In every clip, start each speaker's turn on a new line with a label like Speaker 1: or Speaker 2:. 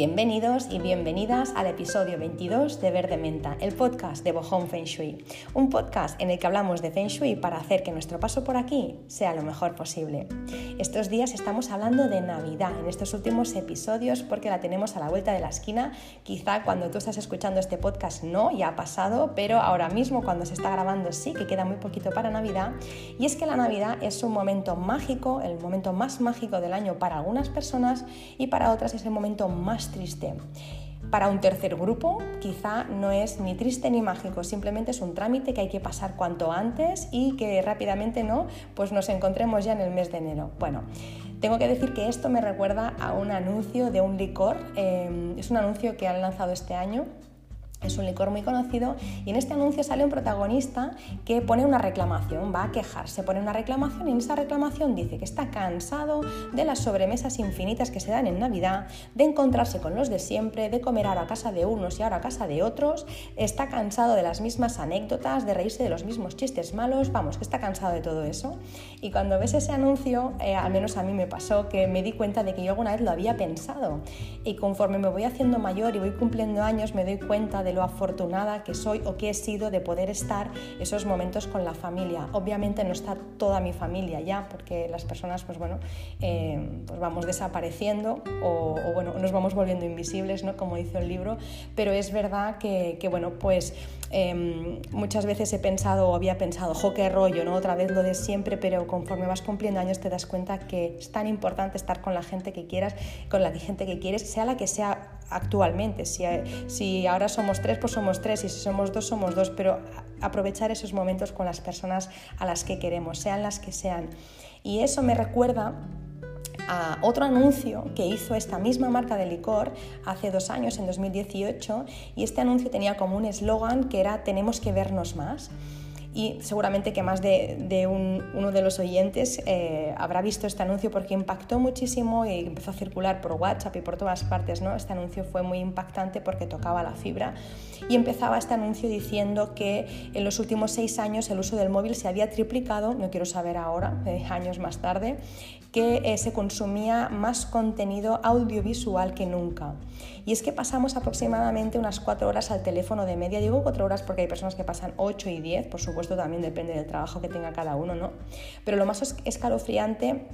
Speaker 1: Bienvenidos y bienvenidas al episodio 22 de Verde Menta, el podcast de Bohong Feng Shui. Un podcast en el que hablamos de Feng Shui para hacer que nuestro paso por aquí sea lo mejor posible. Estos días estamos hablando de Navidad en estos últimos episodios porque la tenemos a la vuelta de la esquina. Quizá cuando tú estás escuchando este podcast no, ya ha pasado, pero ahora mismo cuando se está grabando sí que queda muy poquito para Navidad. Y es que la Navidad es un momento mágico, el momento más mágico del año para algunas personas y para otras es el momento más triste. Para un tercer grupo quizá no es ni triste ni mágico, simplemente es un trámite que hay que pasar cuanto antes y que rápidamente no, pues nos encontremos ya en el mes de enero. Bueno, tengo que decir que esto me recuerda a un anuncio de un licor, eh, es un anuncio que han lanzado este año es un licor muy conocido y en este anuncio sale un protagonista que pone una reclamación, va a quejarse, pone una reclamación y en esa reclamación dice que está cansado de las sobremesas infinitas que se dan en Navidad, de encontrarse con los de siempre, de comer ahora a casa de unos y ahora a casa de otros, está cansado de las mismas anécdotas, de reírse de los mismos chistes malos, vamos, que está cansado de todo eso. Y cuando ves ese anuncio, eh, al menos a mí me pasó que me di cuenta de que yo alguna vez lo había pensado y conforme me voy haciendo mayor y voy cumpliendo años me doy cuenta de lo afortunada que soy o que he sido de poder estar esos momentos con la familia. Obviamente no está toda mi familia ya, porque las personas, pues bueno, eh, pues vamos desapareciendo o, bueno, nos vamos volviendo invisibles, ¿no? Como dice el libro, pero es verdad que, bueno, pues em, muchas veces he pensado o había pensado, jo, qué rollo, ¿no? Otra vez lo de siempre, pero conforme vas cumpliendo años te das cuenta que es tan importante estar con la gente que quieras, con la gente que quieres, sea la que sea actualmente. Si, si ahora somos tres, pues somos tres, y si somos dos, somos dos, pero aprovechar esos momentos con las personas a las que queremos, sean las que sean. Y eso me recuerda a otro anuncio que hizo esta misma marca de licor hace dos años, en 2018, y este anuncio tenía como un eslogan que era tenemos que vernos más y seguramente que más de, uno de los oyentes eh, habrá visto este anuncio porque impactó muchísimo y empezó a circular por WhatsApp y por todas partes. ¿no? Este anuncio fue muy impactante porque tocaba la fibra y empezaba este anuncio diciendo que en los últimos seis años el uso del móvil se había triplicado, no quiero saber ahora, eh, años más tarde, que eh, se consumía más contenido audiovisual que nunca. Y es que pasamos aproximadamente unas cuatro horas al teléfono de media. Digo cuatro horas porque hay personas que pasan ocho y diez, por supuesto también depende del trabajo que tenga cada uno, ¿no? Pero lo más escalofriante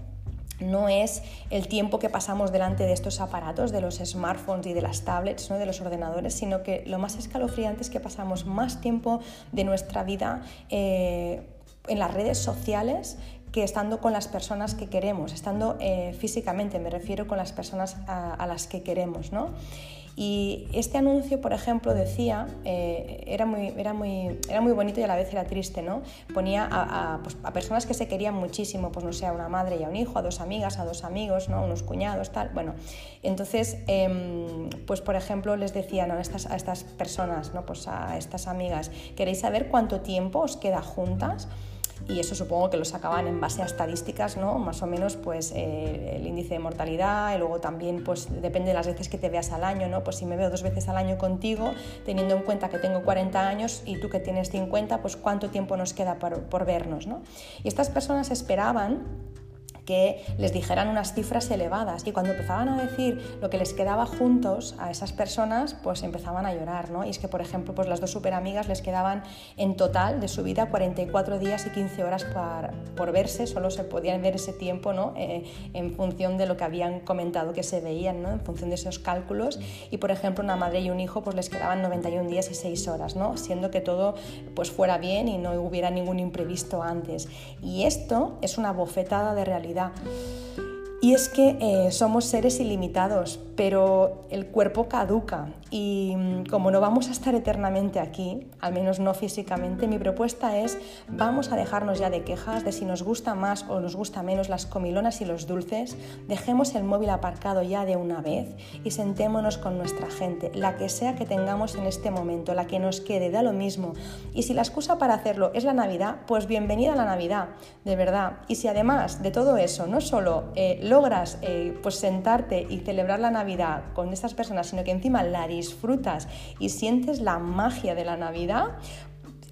Speaker 1: no es el tiempo que pasamos delante de estos aparatos, de los smartphones y de las tablets, ¿no? de los ordenadores, sino que lo más escalofriante es que pasamos más tiempo de nuestra vida eh, en las redes sociales estando con las personas que queremos, estando eh, físicamente, me refiero con las personas a, las que queremos. ¿no? Y este anuncio, por ejemplo, decía, eh, era, muy, era, muy, era muy bonito y a la vez era triste, ¿no? Ponía a, pues, a, personas que se querían muchísimo, pues no sé, a una madre y a un hijo, a dos amigas, a dos amigos, ¿no? Unos cuñados, tal. Bueno, entonces, em, pues por ejemplo, les decían a estas, a estas personas, ¿no? Pues a estas amigas, ¿queréis saber cuánto tiempo os queda juntas? Y eso supongo que lo sacaban en base a estadísticas, ¿no? Más o menos pues eh, el índice de mortalidad y luego también pues depende de las veces que te veas al año, ¿no? Pues si me veo dos veces al año contigo, teniendo en cuenta que tengo 40 años y tú que tienes 50, pues cuánto tiempo nos queda por, por vernos, ¿no? Y estas personas esperaban que les dijeran unas cifras elevadas y cuando empezaban a decir lo que les quedaba juntos a esas personas, pues empezaban a llorar, ¿no? Y es que, por ejemplo, pues las dos superamigas les quedaban en total de su vida 44 días y 15 horas por, por verse, solo se podían ver ese tiempo, ¿no? Eh, en función de lo que habían comentado que se veían, ¿no? En función de esos cálculos y, por ejemplo, una madre y un hijo pues les quedaban 91 días y 6 horas, ¿no? Siendo que todo pues fuera bien y no hubiera ningún imprevisto antes. Y esto es una bofetada de realidad vida. Y es que eh, somos seres ilimitados, pero el cuerpo caduca y mm, como no vamos a estar eternamente aquí, al menos no físicamente, mi propuesta es vamos a dejarnos ya de quejas de si nos gusta más o nos gusta menos las comilonas y los dulces, dejemos el móvil aparcado ya de una vez y sentémonos con nuestra gente, la que sea que tengamos en este momento, la que nos quede, da lo mismo. Y si la excusa para hacerlo es la Navidad, pues bienvenida a la Navidad, de verdad. Y si además de todo eso no solo eh, logras eh, pues sentarte y celebrar la Navidad, con estas personas, sino que encima la disfrutas y sientes la magia de la Navidad,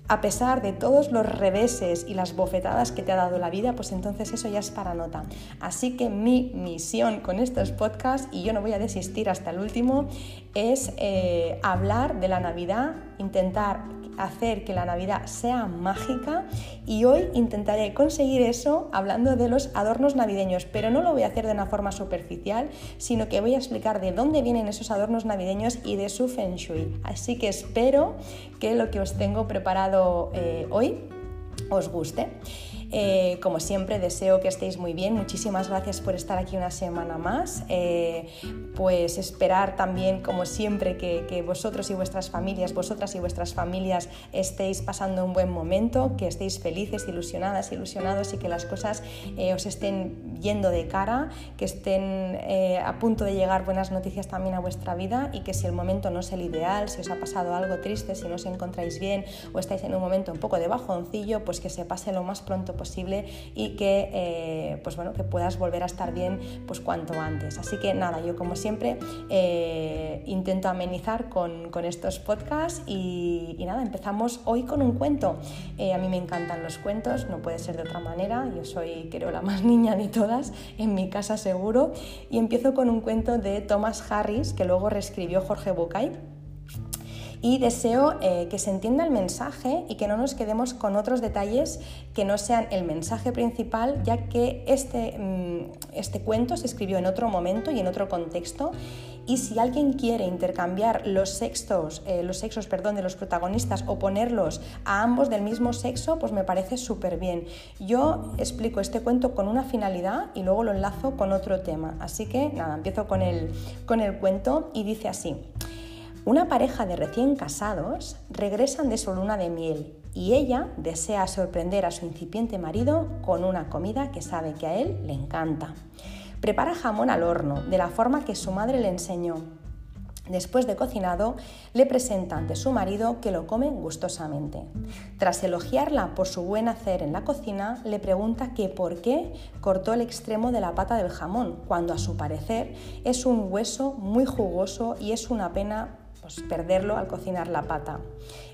Speaker 1: a pesar de todos los reveses y las bofetadas que te ha dado la vida, pues entonces eso ya es para nota. Así que mi misión con estos podcasts, y yo no voy a desistir hasta el último, es eh, hablar de la Navidad, intentar hacer que la Navidad sea mágica y hoy intentaré conseguir eso hablando de los adornos navideños, pero no lo voy a hacer de una forma superficial, sino que voy a explicar de dónde vienen esos adornos navideños y de su feng shui. Así que espero que lo que os tengo preparado eh, hoy os guste. Eh, como siempre, deseo que estéis muy bien. Muchísimas gracias por estar aquí una semana más. Eh, pues esperar también, como siempre, que, vosotros y vuestras familias, vosotras y vuestras familias estéis pasando un buen momento, que estéis felices, ilusionadas, ilusionados y que las cosas eh, os estén yendo de cara, que estén a punto de llegar buenas noticias también a vuestra vida y que si el momento no es el ideal, si os ha pasado algo triste, si no os encontráis bien o estáis en un momento un poco de bajoncillo, pues que se pase lo más pronto posible y que, eh, pues bueno, que puedas volver a estar bien pues cuanto antes. Así que nada, yo como siempre eh, intento amenizar con, con estos podcasts y, nada, empezamos hoy con un cuento. Eh, a mí me encantan los cuentos, no puede ser de otra manera, yo soy creo la más niña de todas, en mi casa seguro, y empiezo con un cuento de Thomas Harris que luego reescribió Jorge Bucay y deseo eh, que se entienda el mensaje y que no nos quedemos con otros detalles que no sean el mensaje principal, ya que este, mm, este cuento se escribió en otro momento y en otro contexto y si alguien quiere intercambiar los sexos, eh, los sexos perdón, de los protagonistas o ponerlos a ambos del mismo sexo, pues me parece súper bien. Yo explico este cuento con una finalidad y luego lo enlazo con otro tema. Así que nada, empiezo con el, con el cuento y dice así. Una pareja de recién casados regresan de su luna de miel y ella desea sorprender a su incipiente marido con una comida que sabe que a él le encanta. Prepara jamón al horno de la forma que su madre le enseñó. Después de cocinado, le presenta ante su marido que lo come gustosamente. Tras elogiarla por su buen hacer en la cocina, le pregunta que por qué cortó el extremo de la pata del jamón, cuando a su parecer es un hueso muy jugoso y es una pena pues, perderlo al cocinar la pata.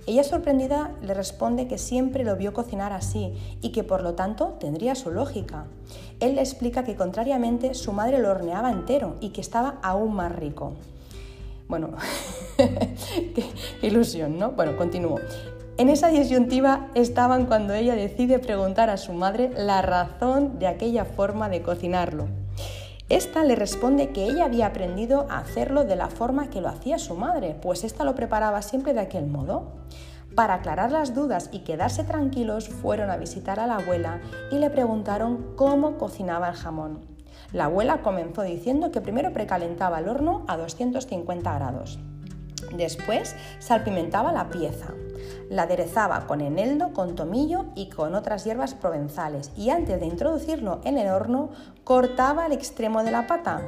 Speaker 1: Ella sorprendida le responde que siempre lo vio cocinar así y que por lo tanto tendría su lógica. Él le explica que contrariamente su madre lo horneaba entero y que estaba aún más rico. Bueno, qué ilusión, ¿no? Bueno, continúo. En esa disyuntiva estaban cuando ella decide preguntar a su madre la razón de aquella forma de cocinarlo. Esta le responde que ella había aprendido a hacerlo de la forma que lo hacía su madre, pues ésta lo preparaba siempre de aquel modo. Para aclarar las dudas y quedarse tranquilos, fueron a visitar a la abuela y le preguntaron cómo cocinaba el jamón. La abuela comenzó diciendo que primero precalentaba el horno a 250 grados. Después salpimentaba la pieza. La aderezaba con eneldo, con tomillo y con otras hierbas provenzales y antes de introducirlo en el horno cortaba el extremo de la pata.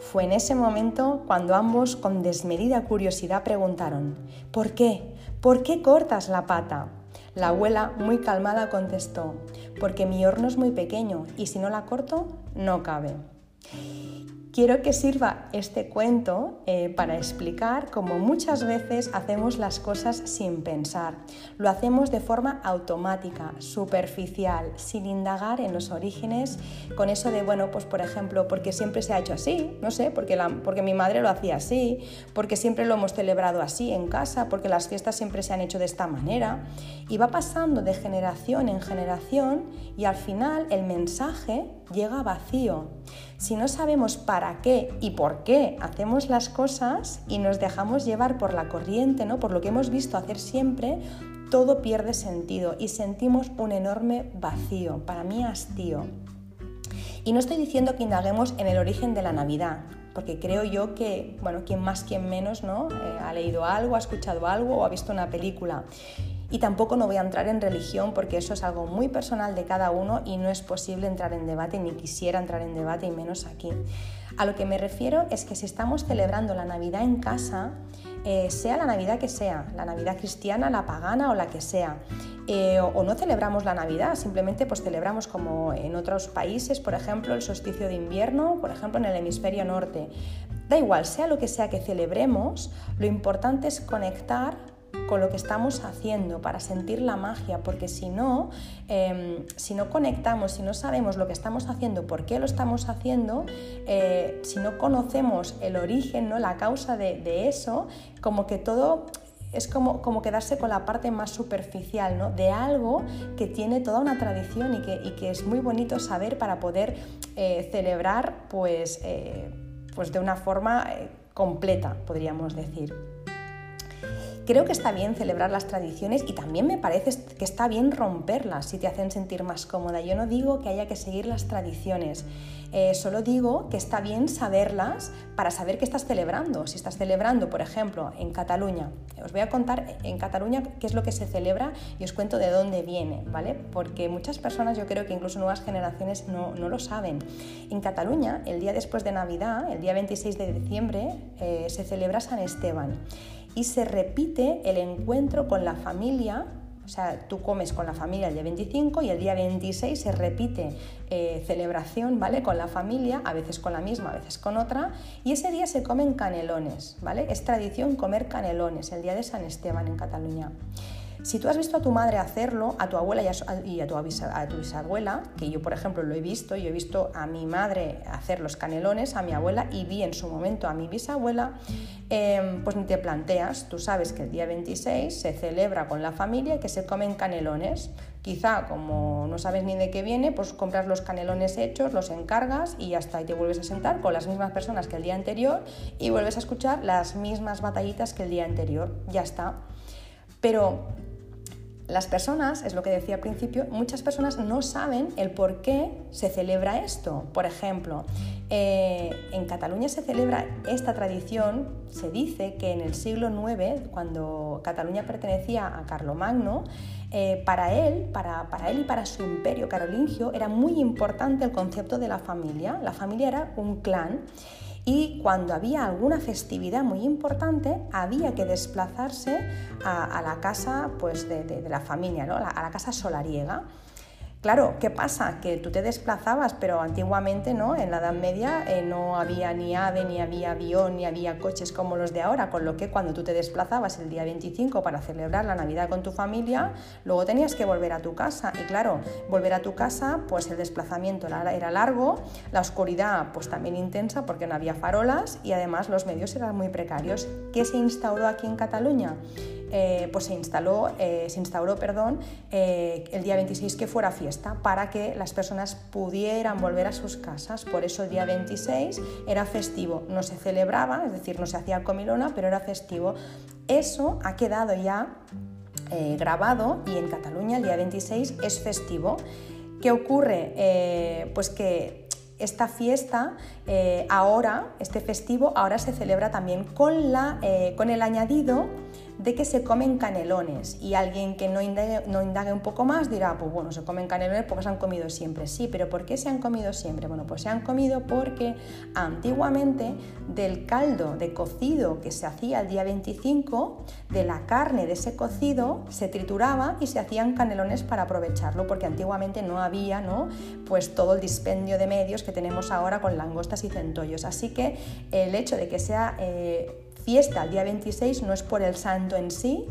Speaker 1: Fue en ese momento cuando ambos con desmedida curiosidad preguntaron ¿Por qué? ¿Por qué cortas la pata? La abuela, muy calmada, contestó Porque mi horno es muy pequeño y si no la corto, no cabe. Quiero que sirva este cuento eh, para explicar cómo muchas veces hacemos las cosas sin pensar. Lo hacemos de forma automática, superficial, sin indagar en los orígenes, con eso de, bueno, pues por ejemplo, porque siempre se ha hecho así, no sé, porque, porque mi madre lo hacía así, porque siempre lo hemos celebrado así en casa, porque las fiestas siempre se han hecho de esta manera. Y va pasando de generación en generación y al final el mensaje llega vacío. Si no sabemos para qué y por qué hacemos las cosas y nos dejamos llevar por la corriente, ¿no? por lo que hemos visto hacer siempre, todo pierde sentido y sentimos un enorme vacío, para mí hastío. Y no estoy diciendo que indaguemos en el origen de la Navidad, porque creo yo que, bueno, quien más, quien menos, ¿no? Eh, ha leído algo, ha escuchado algo o ha visto una película. Y tampoco no voy a entrar en religión porque eso es algo muy personal de cada uno y no es posible entrar en debate, ni quisiera entrar en debate y menos aquí. A lo que me refiero es que si estamos celebrando la Navidad en casa, eh, sea la Navidad que sea, la Navidad cristiana, la pagana o la que sea, eh, o, no celebramos la Navidad, simplemente pues celebramos como en otros países, por ejemplo, el solsticio de invierno, por ejemplo en el hemisferio norte. Da igual, sea lo que sea que celebremos, lo importante es conectar con lo que estamos haciendo, para sentir la magia, porque si no, em, si no conectamos, si no sabemos lo que estamos haciendo, por qué lo estamos haciendo, eh, si no conocemos el origen, ¿no? la causa de, de eso, como que todo es como, como, quedarse con la parte más superficial ¿no? de algo que tiene toda una tradición y que, y que es muy bonito saber para poder eh, celebrar pues, eh, pues de una forma completa, podríamos decir. Creo que está bien celebrar las tradiciones y también me parece que está bien romperlas si te hacen sentir más cómoda. Yo no digo que haya que seguir las tradiciones, eh, solo digo que está bien saberlas para saber qué estás celebrando. Si estás celebrando, por ejemplo, en Cataluña, os voy a contar en Cataluña qué es lo que se celebra y os cuento de dónde viene, ¿vale? Porque muchas personas, yo creo que incluso nuevas generaciones no, lo saben. En Cataluña, el día después de Navidad, el día 26 de diciembre, eh, se celebra San Esteban y se repite el encuentro con la familia o sea, tú comes con la familia el día 25 y el día 26 se repite eh, celebración, ¿vale? Con la familia, a veces con la misma, a veces con otra, y ese día se comen canelones, ¿vale? Es tradición comer canelones, el día de San Esteban en Cataluña. Si tú has visto a tu madre hacerlo, a tu abuela y a, tu, bisabuela, que yo por ejemplo lo he visto, yo he visto a mi madre hacer los canelones, a mi abuela y vi en su momento a mi bisabuela, em, pues ni te planteas, tú sabes que el día 26 se celebra con la familia y que se comen canelones. Quizá como no sabes ni de qué viene, pues compras los canelones hechos, los encargas y hasta ahí te vuelves a sentar con las mismas personas que el día anterior y vuelves a escuchar las mismas batallitas que el día anterior. Ya está. Pero las personas, es lo que decía al principio, muchas personas no saben el por qué se celebra esto. Por ejemplo, eh, en Cataluña se celebra esta tradición, se dice que en el siglo IX, cuando Cataluña pertenecía a Carlomagno, eh, para, él, para, para él y para su imperio carolingio era muy importante el concepto de la familia. La familia era un clan y cuando había alguna festividad muy importante había que desplazarse a, la casa pues, de, la familia, ¿no? a la casa solariega. Claro, ¿qué pasa? Que tú te desplazabas, pero antiguamente, ¿no? En la Edad Media eh, no había ni ave, ni había avión, ni había coches como los de ahora, con lo que cuando tú te desplazabas el día 25 para celebrar la Navidad con tu familia, luego tenías que volver a tu casa. Y claro, volver a tu casa, pues el desplazamiento era largo, la oscuridad pues también intensa porque no había farolas y además los medios eran muy precarios. ¿Qué se instauró aquí en Cataluña? Eh, pues se, instaló, eh, se instauró perdón, eh, el día 26 que fuera fiesta para que las personas pudieran volver a sus casas. Por eso el día 26 era festivo. No se celebraba, es decir, no se hacía comilona, pero era festivo. Eso ha quedado ya grabado y en Cataluña el día 26 es festivo. ¿Qué ocurre? pues que esta fiesta ahora, este festivo, ahora se celebra también con, la, con el añadido de que se comen canelones y alguien que no indague, no indague un poco más dirá, pues bueno, se comen canelones porque se han comido siempre. Sí, pero ¿por qué se han comido siempre? Bueno, pues se han comido porque antiguamente del caldo de cocido que se hacía el día 25, de la carne de ese cocido se trituraba y se hacían canelones para aprovecharlo porque antiguamente no había, ¿no? Pues todo el dispendio de medios que tenemos ahora con langostas y centollos. Así que el hecho de que sea... Eh, fiesta el día 26 no es por el santo en sí,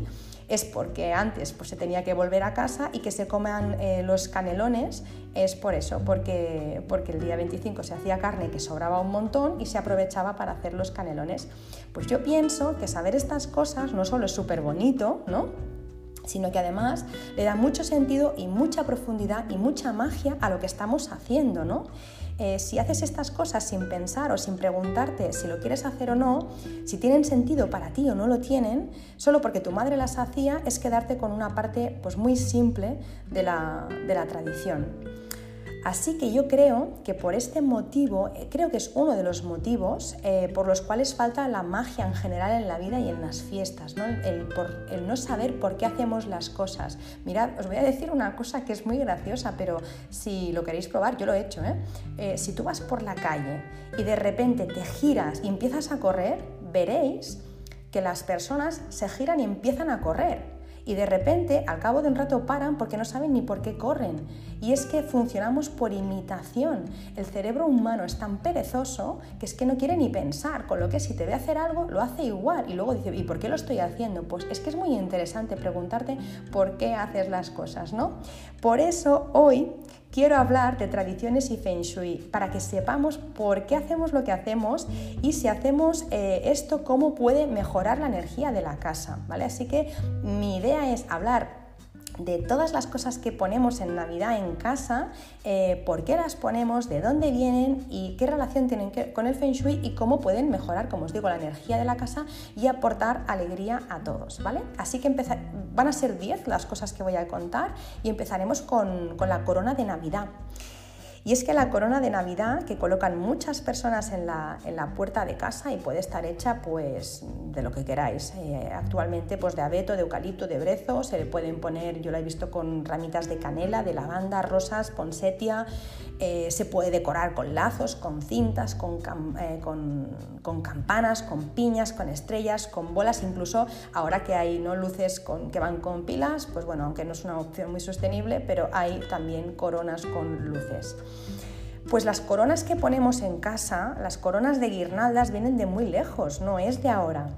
Speaker 1: es porque antes pues, se tenía que volver a casa y que se coman eh, los canelones es por eso, porque, porque el día 25 se hacía carne que sobraba un montón y se aprovechaba para hacer los canelones. Pues yo pienso que saber estas cosas no solo es súper bonito, ¿no? sino que además le da mucho sentido y mucha profundidad y mucha magia a lo que estamos haciendo, ¿no? Eh, si haces estas cosas sin pensar o sin preguntarte si lo quieres hacer o no, si tienen sentido para ti o no lo tienen, solo porque tu madre las hacía es quedarte con una parte pues, muy simple de la, de la tradición. Así que yo creo que por este motivo, eh, creo que es uno de los motivos eh, por los cuales falta la magia en general en la vida y en las fiestas, ¿no? El, no saber por qué hacemos las cosas. Mirad, os voy a decir una cosa que es muy graciosa, pero si lo queréis probar, yo lo he hecho. ¿eh? si tú vas por la calle y de repente te giras y empiezas a correr, veréis que las personas se giran y empiezan a correr y de repente al cabo de un rato paran porque no saben ni por qué corren. Y es que funcionamos por imitación. El cerebro humano es tan perezoso que es que no quiere ni pensar, con lo que si te ve hacer algo lo hace igual y luego dice, ¿y por qué lo estoy haciendo? Pues es que es muy interesante preguntarte por qué haces las cosas, ¿no? Por eso hoy quiero hablar de tradiciones y feng shui para que sepamos por qué hacemos lo que hacemos y si hacemos eh, esto, cómo puede mejorar la energía de la casa, ¿vale? Así que mi idea es hablar de todas las cosas que ponemos en Navidad en casa, eh, por qué las ponemos, de dónde vienen y qué relación tienen con el Feng Shui y cómo pueden mejorar, como os digo, la energía de la casa y aportar alegría a todos, ¿vale? Así que van a ser 10 las cosas que voy a contar y empezaremos con, con la corona de Navidad. Y es que la corona de Navidad que colocan muchas personas en la, puerta de casa y puede estar hecha pues de lo que queráis. Eh, actualmente pues de abeto, de eucalipto, de brezo, se le pueden poner, yo la he visto con ramitas de canela, de lavanda, rosas, ponsetia, eh, se puede decorar con lazos, con cintas, eh, con, con, campanas, con piñas, con estrellas, con bolas, incluso ahora que hay ¿no? luces con, que van con pilas, pues bueno, aunque no es una opción muy sostenible, pero hay también coronas con luces. Pues las coronas que ponemos en casa, las coronas de guirnaldas, vienen de muy lejos, no es de ahora.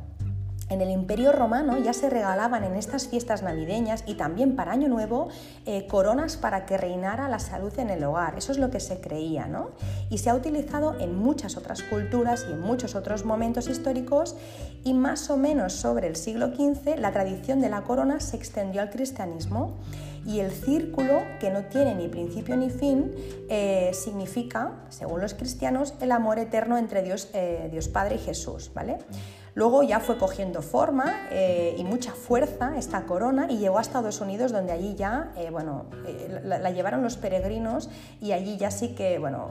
Speaker 1: En el Imperio Romano ya se regalaban en estas fiestas navideñas y también para Año Nuevo eh, coronas para que reinara la salud en el hogar. Eso es lo que se creía, ¿no? Y se ha utilizado en muchas otras culturas y en muchos otros momentos históricos y más o menos sobre el siglo XV la tradición de la corona se extendió al cristianismo y el círculo, que no tiene ni principio ni fin, eh, significa, según los cristianos, el amor eterno entre Dios, eh, Dios Padre y Jesús, ¿vale? Luego ya fue cogiendo forma eh, y mucha fuerza esta corona y llegó a Estados Unidos donde allí ya, eh, bueno, eh, la, llevaron los peregrinos y allí ya sí que, bueno,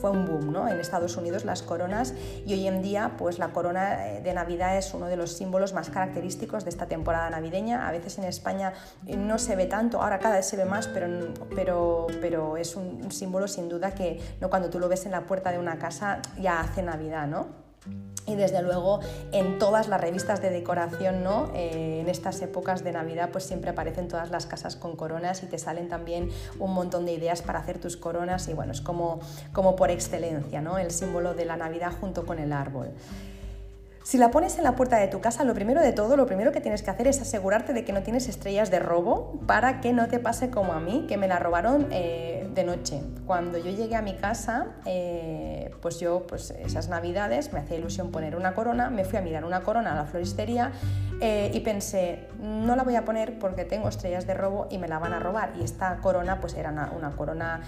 Speaker 1: fue un boom, ¿no? En Estados Unidos las coronas y hoy en día pues la corona de Navidad es uno de los símbolos más característicos de esta temporada navideña. A veces en España no se ve tanto, ahora cada vez se ve más, pero, pero, pero es un símbolo sin duda que ¿no? cuando tú lo ves en la puerta de una casa ya hace Navidad, ¿no? Y desde luego en todas las revistas de decoración, ¿no? Eh, en estas épocas de Navidad, pues siempre aparecen todas las casas con coronas y te salen también un montón de ideas para hacer tus coronas y bueno, es como, como por excelencia, ¿no? El símbolo de la Navidad junto con el árbol. Si la pones en la puerta de tu casa, lo primero de todo, lo primero que tienes que hacer es asegurarte de que no tienes estrellas de robo para que no te pase como a mí, que me la robaron eh, de noche. Cuando yo llegué a mi casa, eh, pues yo, pues esas navidades, me hacía ilusión poner una corona, me fui a mirar una corona a la floristería eh, y pensé, no la voy a poner porque tengo estrellas de robo y me la van a robar. Y esta corona, pues era una, corona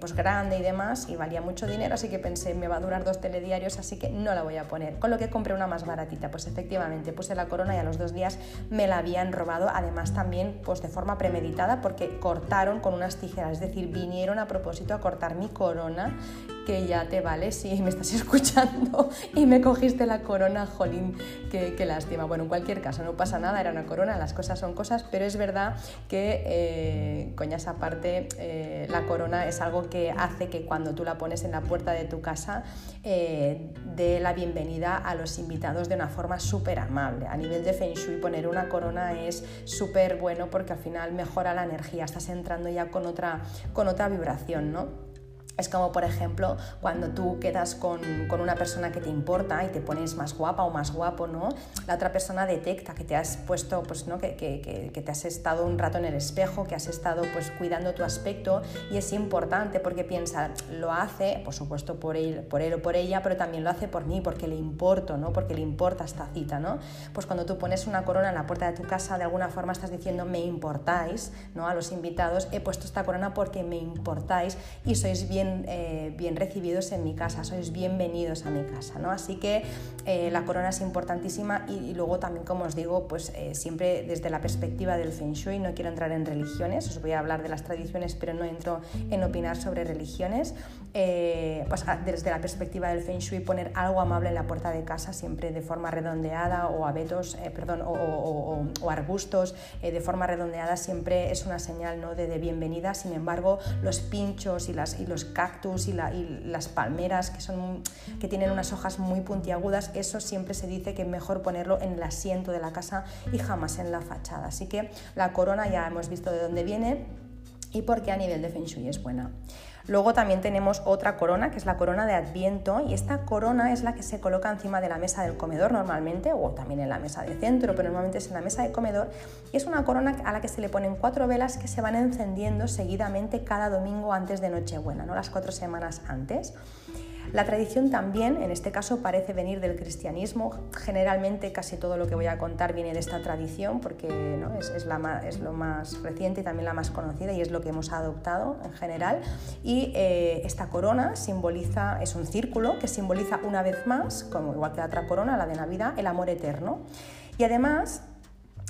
Speaker 1: pues grande y demás y valía mucho dinero, así que pensé, me va a durar dos telediarios, así que no la voy a poner. Con lo que compré una más baratita. Pues efectivamente puse la corona y a los dos días me la habían robado, además también pues de forma premeditada porque cortaron con unas tijeras, es decir, vinieron a propósito a cortar mi corona que ya te vale si me estás escuchando y me cogiste la corona, jolín, qué, lástima. Bueno, en cualquier caso, no pasa nada, era una corona, las cosas son cosas, pero es verdad que, eh, coñas aparte, eh, la corona es algo que hace que cuando tú la pones en la puerta de tu casa, eh, dé la bienvenida a los invitados de una forma súper amable. A nivel de Feng Shui, poner una corona es súper bueno porque al final mejora la energía, estás entrando ya con otra, con otra vibración, ¿no? Es como, por ejemplo, cuando tú quedas con, una persona que te importa y te pones más guapa o más guapo, ¿no? La otra persona detecta que te has puesto, pues, ¿no? Que, que, te has estado un rato en el espejo, que has estado pues, cuidando tu aspecto y es importante porque piensa, lo hace, por supuesto, por él, por él o por ella, pero también lo hace por mí, porque le importo, ¿no? Porque le importa esta cita, ¿no? Pues cuando tú pones una corona en la puerta de tu casa, de alguna forma estás diciendo, me importáis, ¿no? A los invitados, he puesto esta corona porque me importáis y sois bien eh, bien, recibidos en mi casa, sois bienvenidos a mi casa, ¿no? Así que eh, la corona es importantísima y, luego también, como os digo, pues eh, siempre desde la perspectiva del Feng Shui, no quiero entrar en religiones, os voy a hablar de las tradiciones, pero no entro en opinar sobre religiones, pues desde la perspectiva del Feng Shui poner algo amable en la puerta de casa, siempre de forma redondeada o abetos, perdón, o, arbustos de forma redondeada siempre es una señal ¿no? de, bienvenida, sin embargo, los pinchos y, las, y los cactus y, las palmeras que, son, que tienen unas hojas muy puntiagudas, eso siempre se dice que es mejor ponerlo en el asiento de la casa y jamás en la fachada. Así que la corona ya hemos visto de dónde viene y por qué a nivel de Feng Shui es buena. Luego también tenemos otra corona, que es la corona de Adviento, y esta corona es la que se coloca encima de la mesa del comedor normalmente, o también en la mesa de centro, pero normalmente es en la mesa de comedor, y es una corona a la que se le ponen cuatro velas que se van encendiendo seguidamente cada domingo antes de Nochebuena, ¿no? las cuatro semanas antes. La tradición también, en este caso, parece venir del cristianismo. Generalmente casi todo lo que voy a contar viene de esta tradición porque es, lo más reciente y también la más conocida y es lo que hemos adoptado en general. Y eh, esta corona simboliza, es un círculo que simboliza una vez más, como igual que la otra corona, la de Navidad, el amor eterno. Y además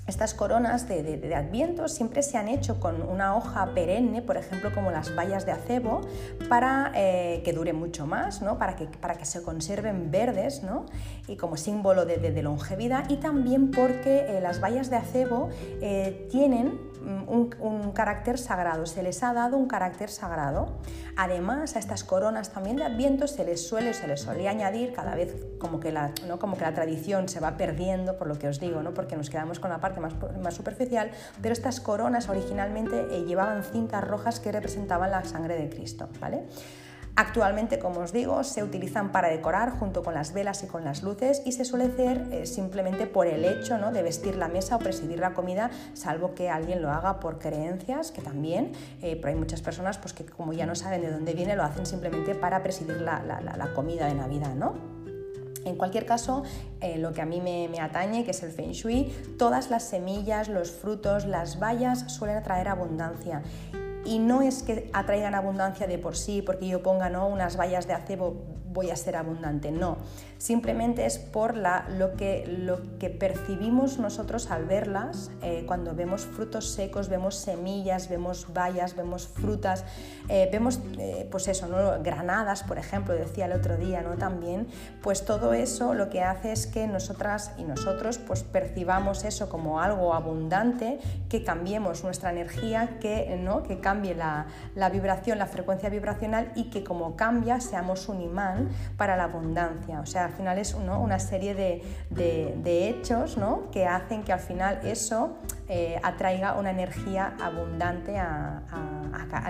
Speaker 1: estas coronas de, Adviento siempre se han hecho con una hoja perenne, por ejemplo, como las bayas de acebo, para eh, que dure mucho más, ¿no? para, que, para que se conserven verdes ¿no? y como símbolo de, longevidad, y también porque eh, las bayas de acebo eh, tienen mm, un, carácter sagrado, se les ha dado un carácter sagrado. Además, a estas coronas también de Adviento se les suele, se les solía añadir cada vez como que la, ¿no? como que la tradición se va perdiendo, por lo que os digo, ¿no? porque nos quedamos con la parte más, superficial, pero estas coronas originalmente eh, llevaban cintas rojas que representaban la sangre de Cristo. ¿vale? Actualmente, como os digo, se utilizan para decorar junto con las velas y con las luces y se suele hacer eh, simplemente por el hecho ¿no? de vestir la mesa o presidir la comida, salvo que alguien lo haga por creencias, que también, eh, pero hay muchas personas pues, que como ya no saben de dónde viene, lo hacen simplemente para presidir la, la comida de Navidad. ¿no? En cualquier caso, eh, lo que a mí me, atañe, que es el feng shui, todas las semillas, los frutos, las bayas suelen atraer abundancia. Y no es que atraigan abundancia de por sí, porque yo ponga ¿no? unas bayas de acebo voy a ser abundante, no. Simplemente es por la, lo, que, lo que percibimos nosotros al verlas, eh, cuando vemos frutos secos, vemos semillas, vemos bayas, vemos frutas, eh, vemos, eh, pues eso, ¿no? granadas, por ejemplo, decía el otro día, ¿no? También, pues todo eso lo que hace es que nosotras y nosotros pues percibamos eso como algo abundante, que cambiemos nuestra energía, que, ¿no? que cambie la, la vibración, la frecuencia vibracional y que como cambia seamos un imán para la abundancia. O sea, al final es una serie de, hechos que hacen que al final eso eh, atraiga una energía abundante a,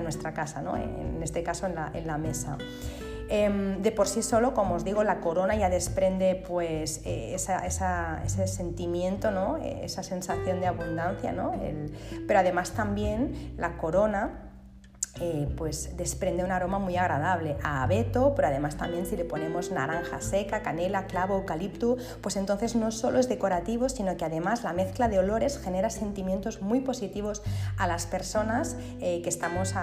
Speaker 1: nuestra casa, en este caso en la, mesa. Em, de por sí solo, como os digo, la corona ya desprende pues, eh, ese sentimiento, ¿no? esa sensación de abundancia, pero además también la corona eh, pues desprende un aroma muy agradable a abeto, pero además también si le ponemos naranja seca, canela, clavo, eucalipto, pues entonces no solo es decorativo, sino que además la mezcla de olores genera sentimientos muy positivos a las personas eh, que estamos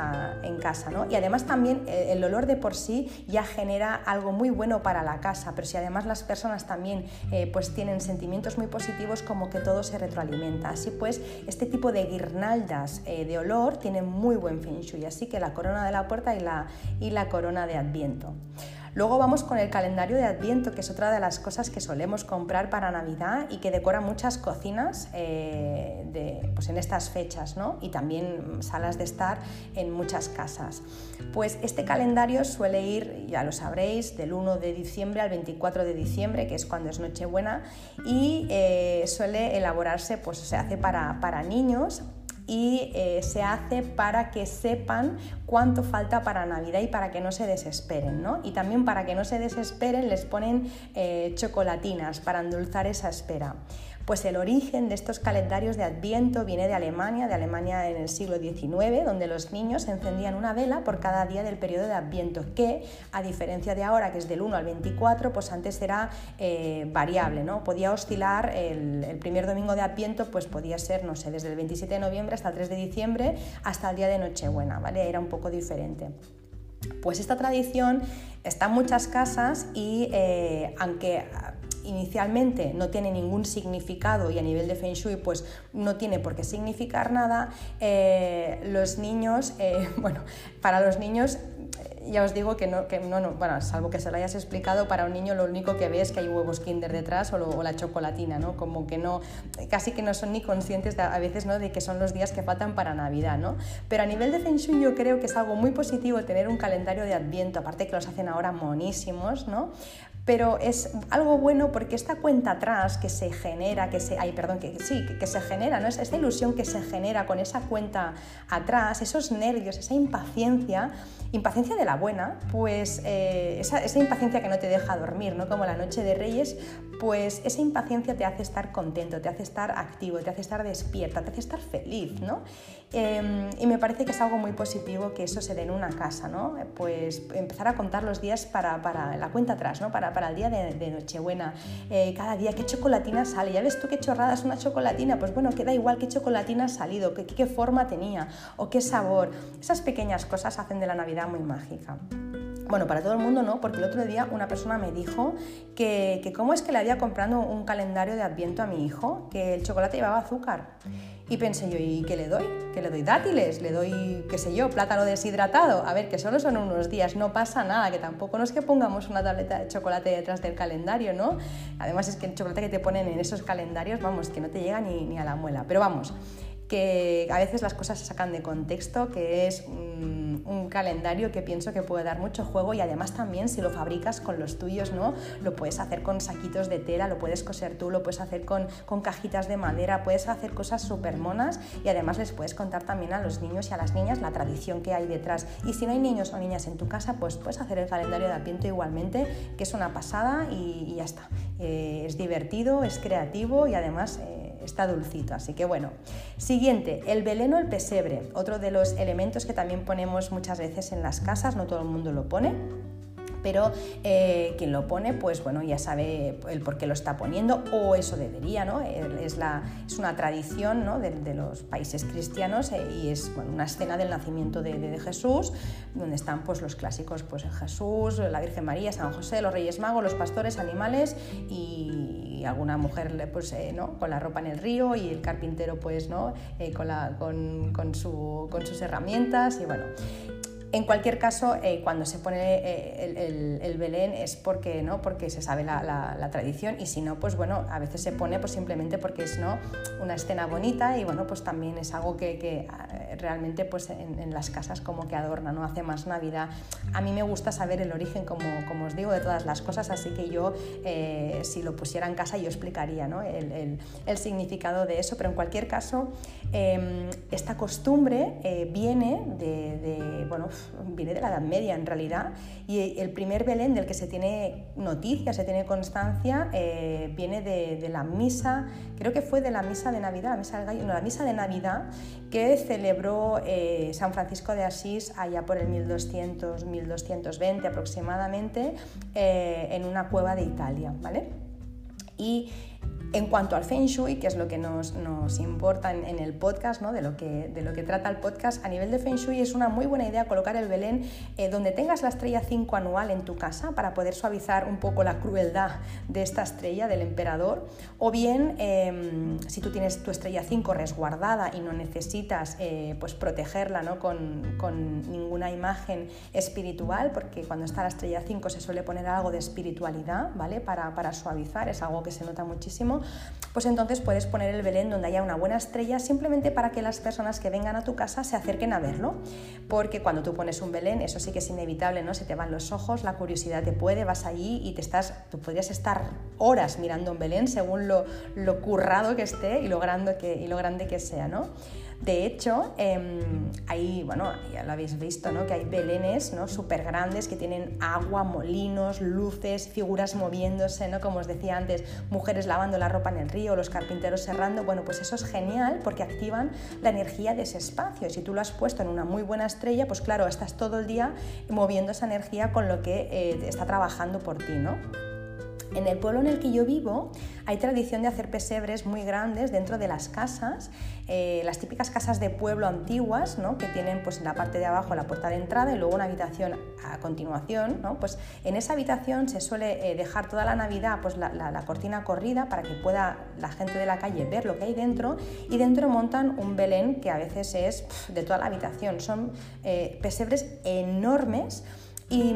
Speaker 1: en casa. ¿no? Y además también eh, el olor de por sí ya genera algo muy bueno para la casa, pero si además las personas también pues tienen sentimientos muy positivos, como que todo se retroalimenta. Así pues, este tipo de guirnaldas de olor tienen muy buen feng shui que la corona de la puerta y la, y la corona de Adviento. Luego vamos con el calendario de Adviento, que es otra de las cosas que solemos comprar para Navidad y que decora muchas cocinas eh, pues en estas fechas, ¿no? y también salas de estar en muchas casas. Pues este calendario suele ir, ya lo sabréis, del 1 de diciembre al 24 de diciembre, que es cuando es Nochebuena, y eh, suele elaborarse, pues se hace para, para niños y eh, se hace para que sepan cuánto falta para Navidad y para que no se desesperen. ¿no? Y también para que no se desesperen les ponen eh, chocolatinas para endulzar esa espera. Pues el origen de estos calendarios de Adviento viene de Alemania, de Alemania en el siglo XIX, donde los niños encendían una vela por cada día del periodo de Adviento, que a diferencia de ahora, que es del 1 al 24, pues antes era eh, variable, ¿no? Podía oscilar el, primer domingo de Adviento, pues podía ser, no sé, desde el 27 de noviembre hasta el 3 de diciembre, hasta el día de Nochebuena, ¿vale? Era un poco diferente. Pues esta tradición está en muchas casas y eh, aunque inicialmente no tiene ningún significado y a nivel de Feng Shui pues no tiene por qué significar nada, eh, los niños, eh, bueno, para los niños ya os digo que no, que no, no, bueno, salvo que se lo hayas explicado, para un niño lo único que ve es que hay huevos kinder detrás o, la chocolatina, ¿no? Como que no, casi que no son ni conscientes a veces, ¿no? De que son los días que faltan para Navidad, ¿no? Pero a nivel de Feng Shui yo creo que es algo muy positivo tener un calendario de Adviento, aparte que los hacen ahora monísimos, ¿no? Pero es algo bueno porque esta cuenta atrás que se genera, que se, ay, perdón, que sí, que, se genera, ¿no? esta ilusión que se genera con esa cuenta atrás, esos nervios, esa impaciencia, impaciencia de la buena, pues eh, esa, impaciencia que no te deja dormir, ¿no? como la noche de Reyes, pues esa impaciencia te hace estar contento, te hace estar activo, te hace estar despierta, te hace estar feliz, ¿no? Em, y me parece que es algo muy positivo que eso se dé en una casa, ¿no? Pues empezar a contar los días para, la cuenta atrás, ¿no? Para, el día de, Nochebuena, eh, cada día qué chocolatina sale, ya ves tú qué chorrada es una chocolatina, pues bueno, queda igual qué chocolatina ha salido, qué, qué forma tenía o qué sabor. Esas pequeñas cosas hacen de la Navidad muy mágica. Bueno, para todo el mundo no, porque el otro día una persona me dijo que, que cómo es que le había comprado un calendario de adviento a mi hijo, que el chocolate llevaba azúcar. Y pensé yo, ¿y qué le doy? ¿Qué le doy dátiles? ¿Le doy, qué sé yo, plátano deshidratado? A ver, que solo son unos días, no pasa nada, que tampoco no es que pongamos una tableta de chocolate detrás del calendario, ¿no? Además es que el chocolate que te ponen en esos calendarios, vamos, que no te llega ni, ni a la muela. Pero vamos, que a veces las cosas se sacan de contexto, que es un, calendario que pienso que puede dar mucho juego y además también si lo fabricas con los tuyos, ¿no? Lo puedes hacer con saquitos de tela, lo puedes coser tú, lo puedes hacer con, con cajitas de madera, puedes hacer cosas súper monas y además les puedes contar también a los niños y a las niñas la tradición que hay detrás. Y si no hay niños o niñas en tu casa, pues puedes hacer el calendario de Adviento igualmente, que es una pasada y, ya está. Eh, es divertido, es creativo y además... Eh, está dulcito. Así que bueno. Siguiente, el Belén o el pesebre, otro de los elementos que también ponemos muchas veces en las casas, no todo el mundo lo pone pero eh, quien lo pone, pues bueno, ya sabe el por qué lo está poniendo, o eso debería, ¿no? Es, la, es una tradición ¿no? de, los países cristianos eh, y es una escena del nacimiento de, Jesús, donde están pues, los clásicos, pues Jesús, la Virgen María, San José, los Reyes Magos, los pastores, animales y alguna mujer pues, eh, ¿no? con la ropa en el río y el carpintero pues, ¿no? con, la, con, con sus herramientas y bueno. En cualquier caso, eh, cuando se pone eh, el, Belén es porque, ¿no? porque se sabe la, tradición y si no, pues bueno, a veces se pone pues simplemente porque es ¿no? una escena bonita y bueno, pues también es algo que, que eh, realmente pues en, las casas como que adorna, ¿no? hace más Navidad. A mí me gusta saber el origen, como, como os digo, de todas las cosas, así que yo si lo pusiera en casa yo explicaría ¿no? el, significado de eso, pero en cualquier caso, em, esta costumbre viene de, de bueno, viene de la Edad Media en realidad, y el primer Belén del que se tiene noticia, se tiene constancia, eh, viene de, la misa, creo que fue de la misa de Navidad, la misa del gallo, la misa de Navidad que celebró eh, San Francisco de Asís allá por el 1200, 1220 aproximadamente, eh, en una cueva de Italia, ¿vale? Y en cuanto al Feng Shui, que es lo que nos, importa en, el podcast, ¿no? de, lo que, trata el podcast, a nivel de Feng Shui es una muy buena idea colocar el Belén eh, donde tengas la estrella 5 anual en tu casa para poder suavizar un poco la crueldad de esta estrella, del emperador, o bien em, si tú tienes tu estrella 5 resguardada y no necesitas eh, pues protegerla ¿no? con, con, ninguna imagen espiritual, porque cuando está la estrella 5 se suele poner algo de espiritualidad ¿vale? para, para suavizar, es algo que se nota muchísimo pues entonces puedes poner el Belén donde haya una buena estrella simplemente para que las personas que vengan a tu casa se acerquen a verlo. Porque cuando tú pones un Belén, eso sí que es inevitable, ¿no? Se te van los ojos, la curiosidad te puede, vas allí y te estás, tú podrías estar horas mirando un Belén según lo, lo currado que esté y lo grande que, y lo grande que sea, ¿no? De hecho, em, hay, bueno, ya lo habéis visto, ¿no? que hay belenes ¿no? súper grandes que tienen agua, molinos, luces, figuras moviéndose, ¿no? como os decía antes, mujeres lavando la ropa en el río, los carpinteros cerrando. Bueno, pues eso es genial porque activan la energía de ese espacio. Y si tú lo has puesto en una muy buena estrella, pues claro, estás todo el día moviendo esa energía con lo que eh, está trabajando por ti, ¿no? En el pueblo en el que yo vivo hay tradición de hacer pesebres muy grandes dentro de las casas, eh, las típicas casas de pueblo antiguas, ¿no? que tienen pues, en la parte de abajo la puerta de entrada y luego una habitación a continuación. ¿no? Pues en esa habitación se suele eh, dejar toda la Navidad pues, la, cortina corrida para que pueda la gente de la calle ver lo que hay dentro y dentro montan un Belén que a veces es de toda la habitación. Son eh, pesebres enormes Y,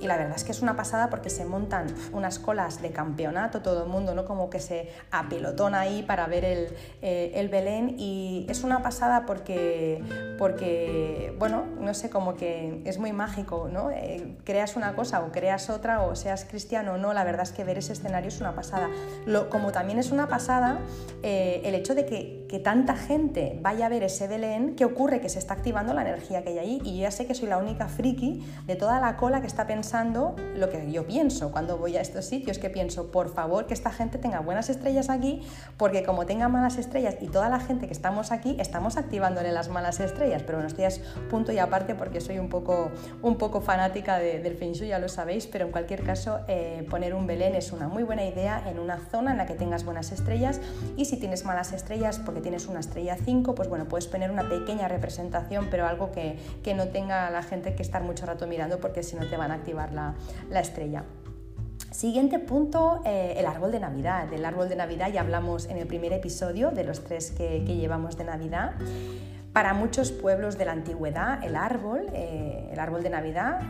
Speaker 1: la verdad es que es una pasada porque se montan unas colas de campeonato, todo el mundo, ¿no? Como que se apelotona ahí para ver el, eh, el Belén y es una pasada porque, porque, bueno, no sé, como que es muy mágico, ¿no? Eh, creas una cosa o creas otra o seas cristiano o no, la verdad es que ver ese escenario es una pasada. Lo, como también es una pasada eh, el hecho de que, que tanta gente vaya a ver ese Belén, ¿qué ocurre? Que se está activando la energía que hay ahí y yo ya sé que soy la única friki de toda la cola que está pensando lo que yo pienso cuando voy a estos sitios, que pienso, por favor, que esta gente tenga buenas estrellas aquí, porque como tenga malas estrellas y toda la gente que estamos aquí, estamos activándole las malas estrellas, pero bueno, estoy ya punto y aparte porque soy un poco, un poco fanática del Feng ya lo sabéis, pero en cualquier caso, eh, poner un Belén es una muy buena idea en una zona en la que tengas buenas estrellas y si tienes malas estrellas tienes una estrella 5, pues bueno, puedes poner una pequeña representación, pero algo que, que no tenga la gente que estar mucho rato mirando porque si no te van a activar la, estrella. Siguiente punto, eh, el árbol de Navidad. Del árbol de Navidad ya hablamos en el primer episodio de los tres que, llevamos de Navidad. Para muchos pueblos de la antigüedad, el árbol, eh, el árbol de Navidad,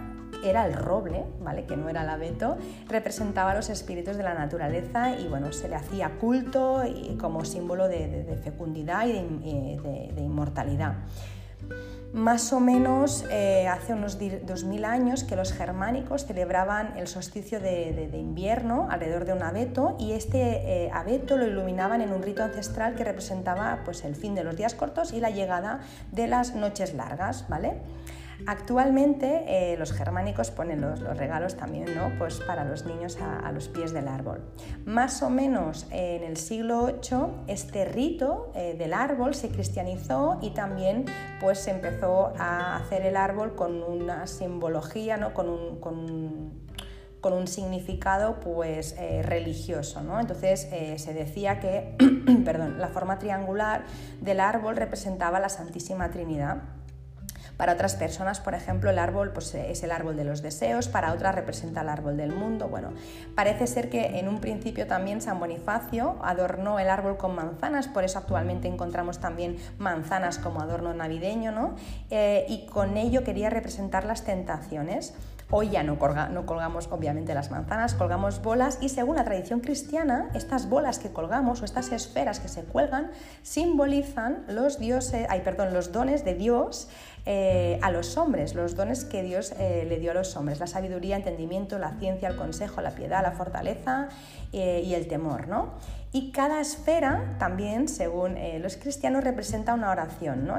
Speaker 1: era el roble, ¿vale? que no era el abeto, representaba a los espíritus de la naturaleza y bueno, se le hacía culto y como símbolo de, fecundidad y de inmortalidad. Más o menos eh, hace unos 2000 años que los germánicos celebraban el solsticio de, invierno alrededor de un abeto y este eh, abeto lo iluminaban en un rito ancestral que representaba pues, el fin de los días cortos y la llegada de las noches largas. ¿vale? Actualmente eh, los germánicos ponen los, regalos también ¿no? pues para los niños a, los pies del árbol. Más o menos en el siglo VIII este rito eh, del árbol se cristianizó y también pues, se empezó a hacer el árbol con una simbología, ¿no? con un, con significado pues, eh, religioso. ¿no? Entonces se decía que perdón, la forma triangular del árbol representaba la Santísima Trinidad para otras personas, por ejemplo, el árbol pues, es el árbol de los deseos, para otras representa el árbol del mundo. Bueno, parece ser que en un principio también San Bonifacio adornó el árbol con manzanas, por eso actualmente encontramos también manzanas como adorno navideño, ¿no? Eh, y con ello quería representar las tentaciones. Hoy ya no, colgamos obviamente las manzanas, colgamos bolas y según la tradición cristiana, estas bolas que colgamos o estas esferas que se cuelgan simbolizan los, dioses, ay, perdón, los dones de Dios eh, a los hombres, los dones que Dios eh, le dio a los hombres, la sabiduría, entendimiento, la ciencia, el consejo, la piedad, la fortaleza eh, y el temor. ¿no? Y cada esfera también, según los cristianos, representa una oración.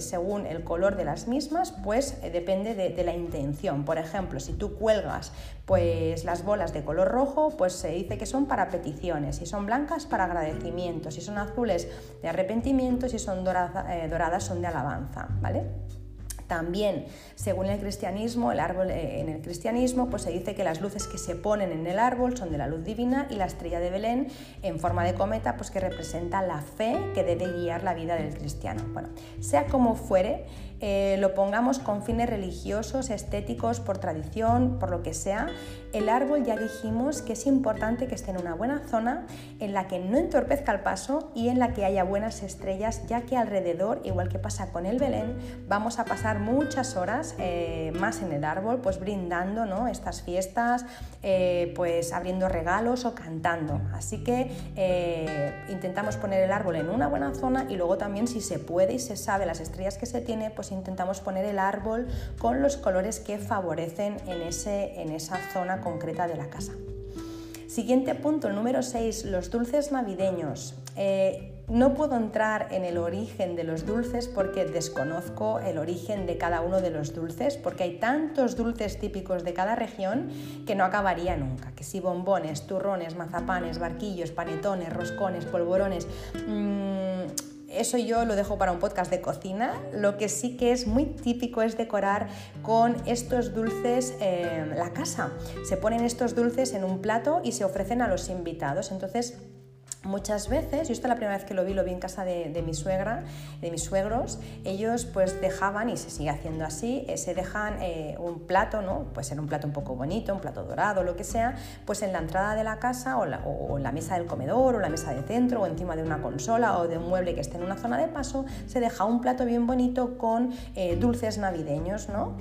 Speaker 1: según el color de las mismas, pues depende de, de, la intención. Por ejemplo, si tú cuelgas pues, las bolas de color rojo, pues se dice que son para peticiones. Si son blancas, para agradecimiento. Si son azules, de arrepentimiento. Si son doradas, son de alabanza. ¿vale? También, según el cristianismo, el árbol eh, en el cristianismo, pues se dice que las luces que se ponen en el árbol son de la luz divina y la estrella de Belén en forma de cometa, pues que representa la fe que debe guiar la vida del cristiano. Bueno, sea como fuere, eh, lo pongamos con fines religiosos, estéticos, por tradición, por lo que sea, el árbol ya dijimos que es importante que esté en una buena zona en la que no entorpezca el paso y en la que haya buenas estrellas, ya que alrededor, igual que pasa con el Belén, vamos a pasar muchas horas eh, más en el árbol, pues brindando ¿no? estas fiestas, eh, pues abriendo regalos o cantando. Así que intentamos poner el árbol en una buena zona y luego también si se puede y se sabe las estrellas que se tiene, pues intentamos poner el árbol con los colores que favorecen en, ese, en esa zona concreta de la casa. Siguiente punto, el número 6, los dulces navideños. Eh, no puedo entrar en el origen de los dulces porque desconozco el origen de cada uno de los dulces, porque hay tantos dulces típicos de cada región que no acabaría nunca. Que si bombones, turrones, mazapanes, barquillos, panetones, roscones, polvorones... Mmm, eso yo lo dejo para un podcast de cocina. Lo que sí que es muy típico es decorar con estos dulces eh, la casa. Se ponen estos dulces en un plato y se ofrecen a los invitados. Entonces, Muchas veces, yo esta la primera vez que lo vi, lo vi en casa de, mi suegra, de mis suegros, ellos pues dejaban, y se sigue haciendo así, eh, se dejan eh, un plato, ¿no? Puede ser un plato un poco bonito, un plato dorado, lo que sea, pues en la entrada de la casa o, la, en la mesa del comedor o la mesa de centro o encima de una consola o de un mueble que esté en una zona de paso, se deja un plato bien bonito con eh, dulces navideños, ¿no?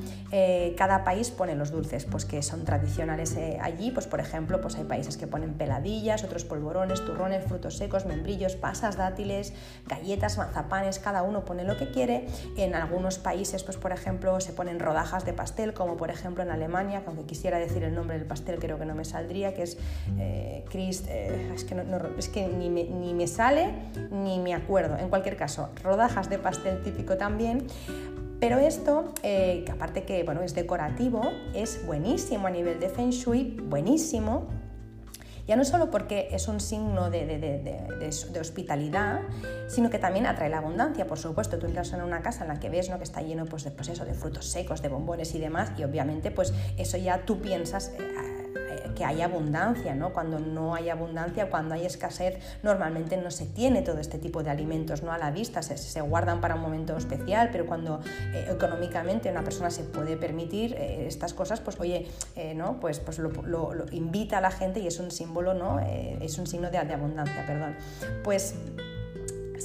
Speaker 1: cada país pone los dulces pues que son tradicionales allí, pues por ejemplo, pues hay países que ponen peladillas, otros polvorones, turrones, frutos secos, membrillos, pasas, dátiles, galletas, mazapanes, cada uno pone lo que quiere. En algunos países, pues por ejemplo, se ponen rodajas de pastel, como por ejemplo en Alemania, que aunque quisiera decir el nombre del pastel creo que no me saldría, que es eh, Christ, eh, es que, es que ni, me, ni me sale ni me acuerdo. En cualquier caso, rodajas de pastel típico también. Pero esto, eh, que aparte que bueno, es decorativo, es buenísimo a nivel de Feng Shui, buenísimo, ya no solo porque es un signo de, hospitalidad, sino que también atrae la abundancia, por supuesto. Tú entras en una casa en la que ves ¿no? que está lleno pues, de, pues eso, de frutos secos, de bombones y demás, y obviamente pues eso ya tú piensas... Eh, que hay abundancia, ¿no? Cuando no hay abundancia, cuando hay escasez, normalmente no se tiene todo este tipo de alimentos ¿no? a la vista, se, guardan para un momento especial, pero cuando eh, económicamente una persona se puede permitir eh, estas cosas, pues oye, eh, ¿no? pues, pues lo, invita a la gente y es un símbolo, ¿no? es un signo de, de abundancia, perdón. Pues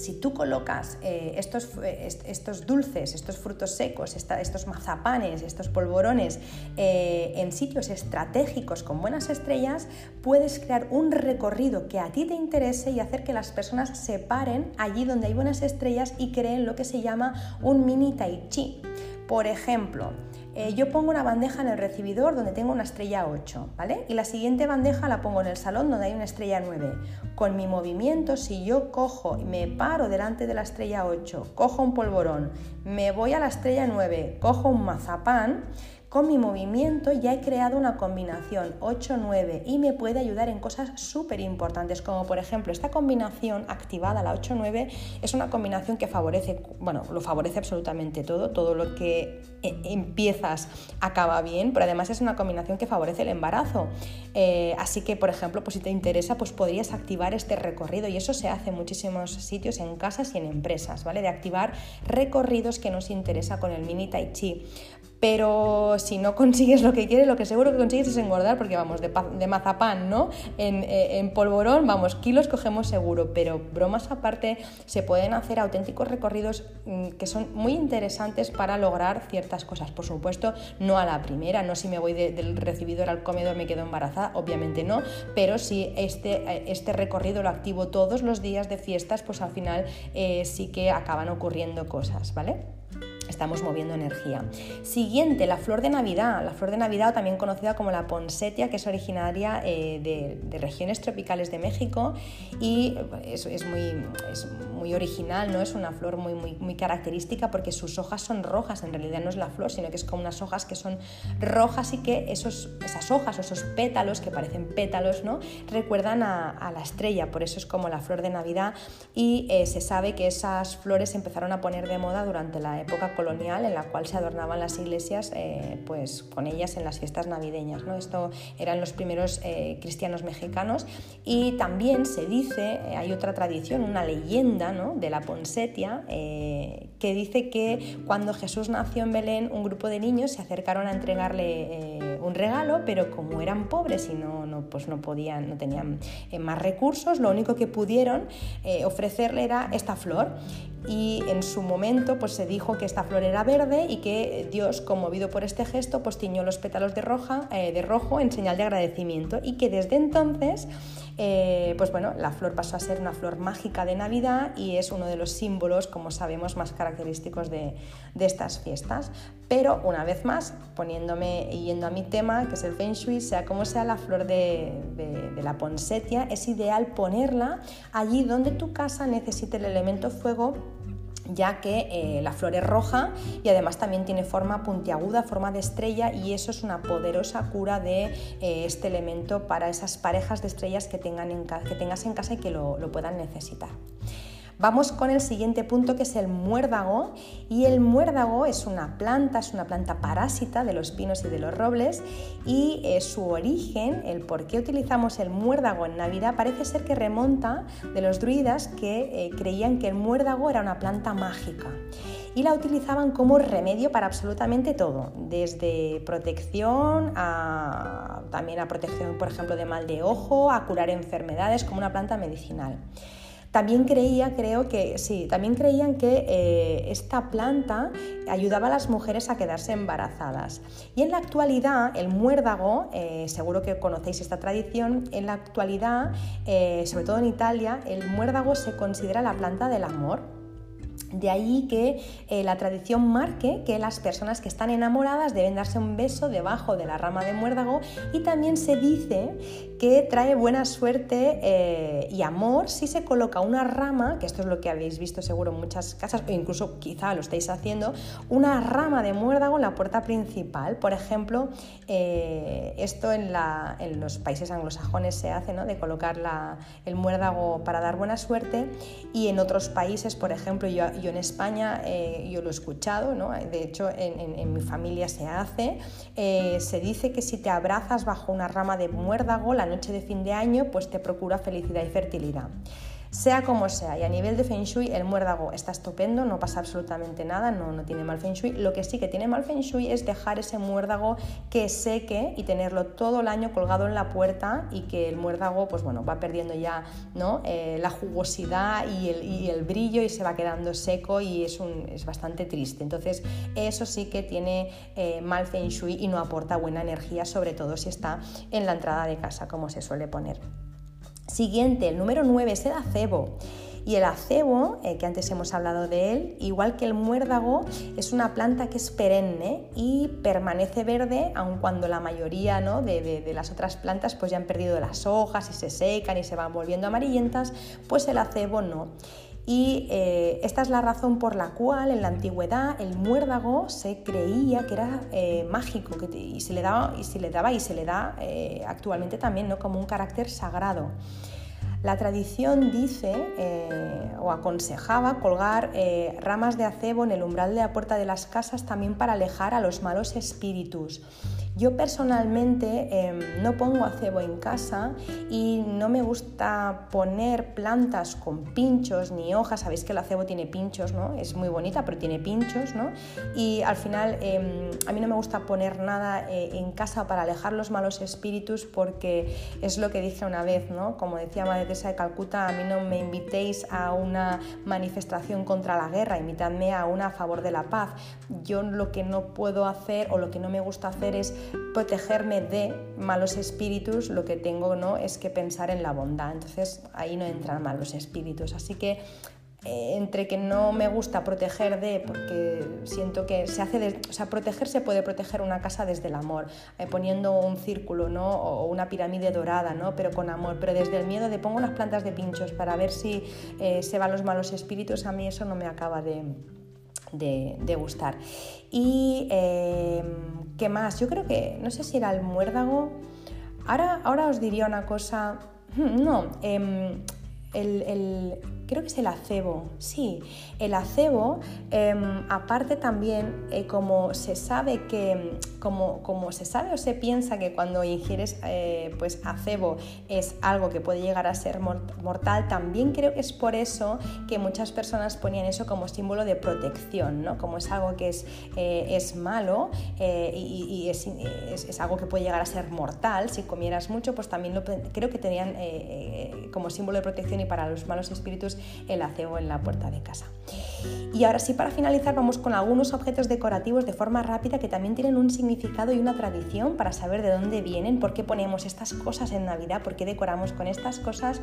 Speaker 1: si tú colocas eh, estos, estos, dulces, estos frutos secos, estos mazapanes, estos polvorones eh, en sitios estratégicos con buenas estrellas, puedes crear un recorrido que a ti te interese y hacer que las personas se paren allí donde hay buenas estrellas y creen lo que se llama un mini tai chi. Por ejemplo, eh, yo pongo una bandeja en el recibidor donde tengo una estrella 8, ¿vale? Y la siguiente bandeja la pongo en el salón donde hay una estrella 9. Con mi movimiento, si yo cojo y me paro delante de la estrella 8, cojo un polvorón, me voy a la estrella 9, cojo un mazapán, con mi movimiento ya he creado una combinación 8-9 y me puede ayudar en cosas súper importantes, como por ejemplo esta combinación activada, la 8-9, es una combinación que favorece, bueno, lo favorece absolutamente todo, todo lo que eh, empiezas acaba bien, pero además es una combinación que favorece el embarazo. Eh, así que, por ejemplo, pues si te interesa, pues podrías activar este recorrido y eso se hace en muchísimos sitios, en casas y en empresas, ¿vale? De activar recorridos que nos interesa con el mini tai chi pero si no consigues lo que quieres, lo que seguro que consigues es engordar, porque vamos, de, mazapán, ¿no? Eh, en, polvorón, vamos, kilos cogemos seguro, pero bromas aparte, se pueden hacer auténticos recorridos mm, que son muy interesantes para lograr ciertas cosas. Por supuesto, no a la primera, no si me voy del recibidor al comedor me quedo embarazada, obviamente no, pero si este, eh, este recorrido lo activo todos los días de fiestas, pues al final eh, sí que acaban ocurriendo cosas, ¿vale? Estamos moviendo energía. Siguiente, la flor de Navidad. La flor de Navidad, también conocida como la ponsetia, que es originaria eh, de, regiones tropicales de México y es, es, muy, es, muy, original, ¿no? es una flor muy, muy, muy característica porque sus hojas son rojas, en realidad no es la flor, sino que es como unas hojas que son rojas y que esos, esas hojas o esos pétalos, que parecen pétalos, ¿no? recuerdan a, la estrella, por eso es como la flor de Navidad y eh, se sabe que esas flores empezaron a poner de moda durante la época colonial en la cual se adornaban las iglesias eh, pues, con ellas en las fiestas navideñas. Esto eran los primeros eh, cristianos mexicanos y también se dice, eh, hay otra tradición, una leyenda ¿no? de la Ponsetia que dice que cuando Jesús nació en Belén un grupo de niños se acercaron a entregarle un regalo, pero como eran pobres y no, no, pues no podían, no tenían más recursos, lo único que pudieron ofrecerle era esta flor. Y en su momento pues se dijo que esta flor era verde y que Dios, conmovido por este gesto, pues tiñó los pétalos de, roja, eh, de rojo en señal de agradecimiento y que desde entonces eh, pues bueno, la flor pasó a ser una flor mágica de Navidad y es uno de los símbolos, como sabemos, más característicos de, estas fiestas. Pero una vez más, poniéndome yendo a mi tema, que es el Feng Shui, sea como sea la flor de, de la ponsetia, es ideal ponerla allí donde tu casa necesite el elemento fuego ya que eh, la flor es roja y además también tiene forma puntiaguda, forma de estrella y eso es una poderosa cura de eh, este elemento para esas parejas de estrellas que, tengan que tengas en casa y que lo puedan necesitar. Vamos con el siguiente punto que es el muérdago. Y el muérdago es una planta, es una planta parásita de los pinos y de los robles. Y eh, su origen, el por qué utilizamos el muérdago en Navidad parece ser que remonta de los druidas que eh, creían que el muérdago era una planta mágica. Y la utilizaban como remedio para absolutamente todo, desde protección a también a protección, por ejemplo, de mal de ojo, a curar enfermedades como una planta medicinal. También creía, creo que sí, también creían que eh, esta planta ayudaba a las mujeres a quedarse embarazadas. Y en la actualidad, el muérdago, eh, seguro que conocéis esta tradición, en la actualidad, eh, sobre todo en Italia, el muérdago se considera la planta del amor de ahí que eh, la tradición marque que las personas que están enamoradas deben darse un beso debajo de la rama de muérdago y también se dice que trae buena suerte eh, y amor si se coloca una rama, que esto es lo que habéis visto seguro en muchas casas o incluso quizá lo estáis haciendo, una rama de muérdago en la puerta principal. Por ejemplo, eh, esto en, los países anglosajones se hace, ¿no? de colocar el muérdago para dar buena suerte y en otros países, por ejemplo, yo yo en España eh, yo lo he escuchado, ¿no? de hecho en, mi familia se hace, eh, se dice que si te abrazas bajo una rama de muérdago la noche de fin de año, pues te procura felicidad y fertilidad. Sea como sea, y a nivel de Feng Shui, el muérdago está estupendo, no pasa absolutamente nada, no, no tiene mal Feng Shui. Lo que sí que tiene mal Feng Shui es dejar ese muérdago que seque y tenerlo todo el año colgado en la puerta y que el muérdago, pues bueno, va perdiendo ya ¿no? Eh, la jugosidad y el, brillo y se va quedando seco y es, es bastante triste. Entonces, eso sí que tiene eh, mal Feng Shui y no aporta buena energía, sobre todo si está en la entrada de casa, como se suele poner. Siguiente, el número 9 es el acebo. Y el acebo, eh, que antes hemos hablado de él, igual que el muérdago, es una planta que es perenne y permanece verde, aun cuando la mayoría ¿no? de, las otras plantas pues ya han perdido las hojas y se secan y se van volviendo amarillentas, pues el acebo no. Y eh, esta es la razón por la cual en la antigüedad el muérdago se creía que era eh, mágico y, se le daba, y se le daba y se le da actualmente también ¿no? como un carácter sagrado. La tradición dice eh, o aconsejaba colgar eh, ramas de acebo en el umbral de la puerta de las casas también para alejar a los malos espíritus. Yo personalmente em, no pongo acebo en casa y no me gusta poner plantas con pinchos ni hojas. Sabéis que el acebo tiene pinchos, ¿no? Es muy bonita, pero tiene pinchos, ¿no? Y al final em, a mí no me gusta poner nada eh, en casa para alejar los malos espíritus porque es lo que dije una vez, ¿no? Como decía Madre Teresa de Calcuta, a mí no me invitéis a una manifestación contra la guerra, invitadme a una a favor de la paz. Yo lo que no puedo hacer o lo que no me gusta hacer es protegerme de malos espíritus, lo que tengo ¿no? es que pensar en la bondad. Entonces ahí no entran malos espíritus. Así que eh, entre que no me gusta proteger de, porque siento que se hace, de, o sea, proteger se puede proteger una casa desde el amor, eh, poniendo un círculo, ¿no? O una pirámide dorada, ¿no? Pero con amor, pero desde el miedo de pongo unas plantas de pinchos para ver si eh, se van los malos espíritus, a mí eso no me acaba de, de, gustar. Y em, qué más, yo creo que, no sé si era el muérdago, ahora, ahora os diría una cosa, no, em, el, creo que es el acebo, sí, el acebo, em, aparte también, eh, como se sabe que, como, como, se sabe o se piensa que cuando ingieres eh, pues acebo es algo que puede llegar a ser mortal, también creo que es por eso que muchas personas ponían eso como símbolo de protección, ¿no? Como es algo que es, eh, es malo y, es, es, algo que puede llegar a ser mortal, si comieras mucho, pues también lo, creo que tenían como símbolo de protección y para los malos espíritus el acebo en la puerta de casa. Y ahora sí, para finalizar, vamos con algunos objetos decorativos de forma rápida que también tienen un significado y una tradición para saber de dónde vienen, por qué ponemos estas cosas en Navidad, por qué decoramos con estas cosas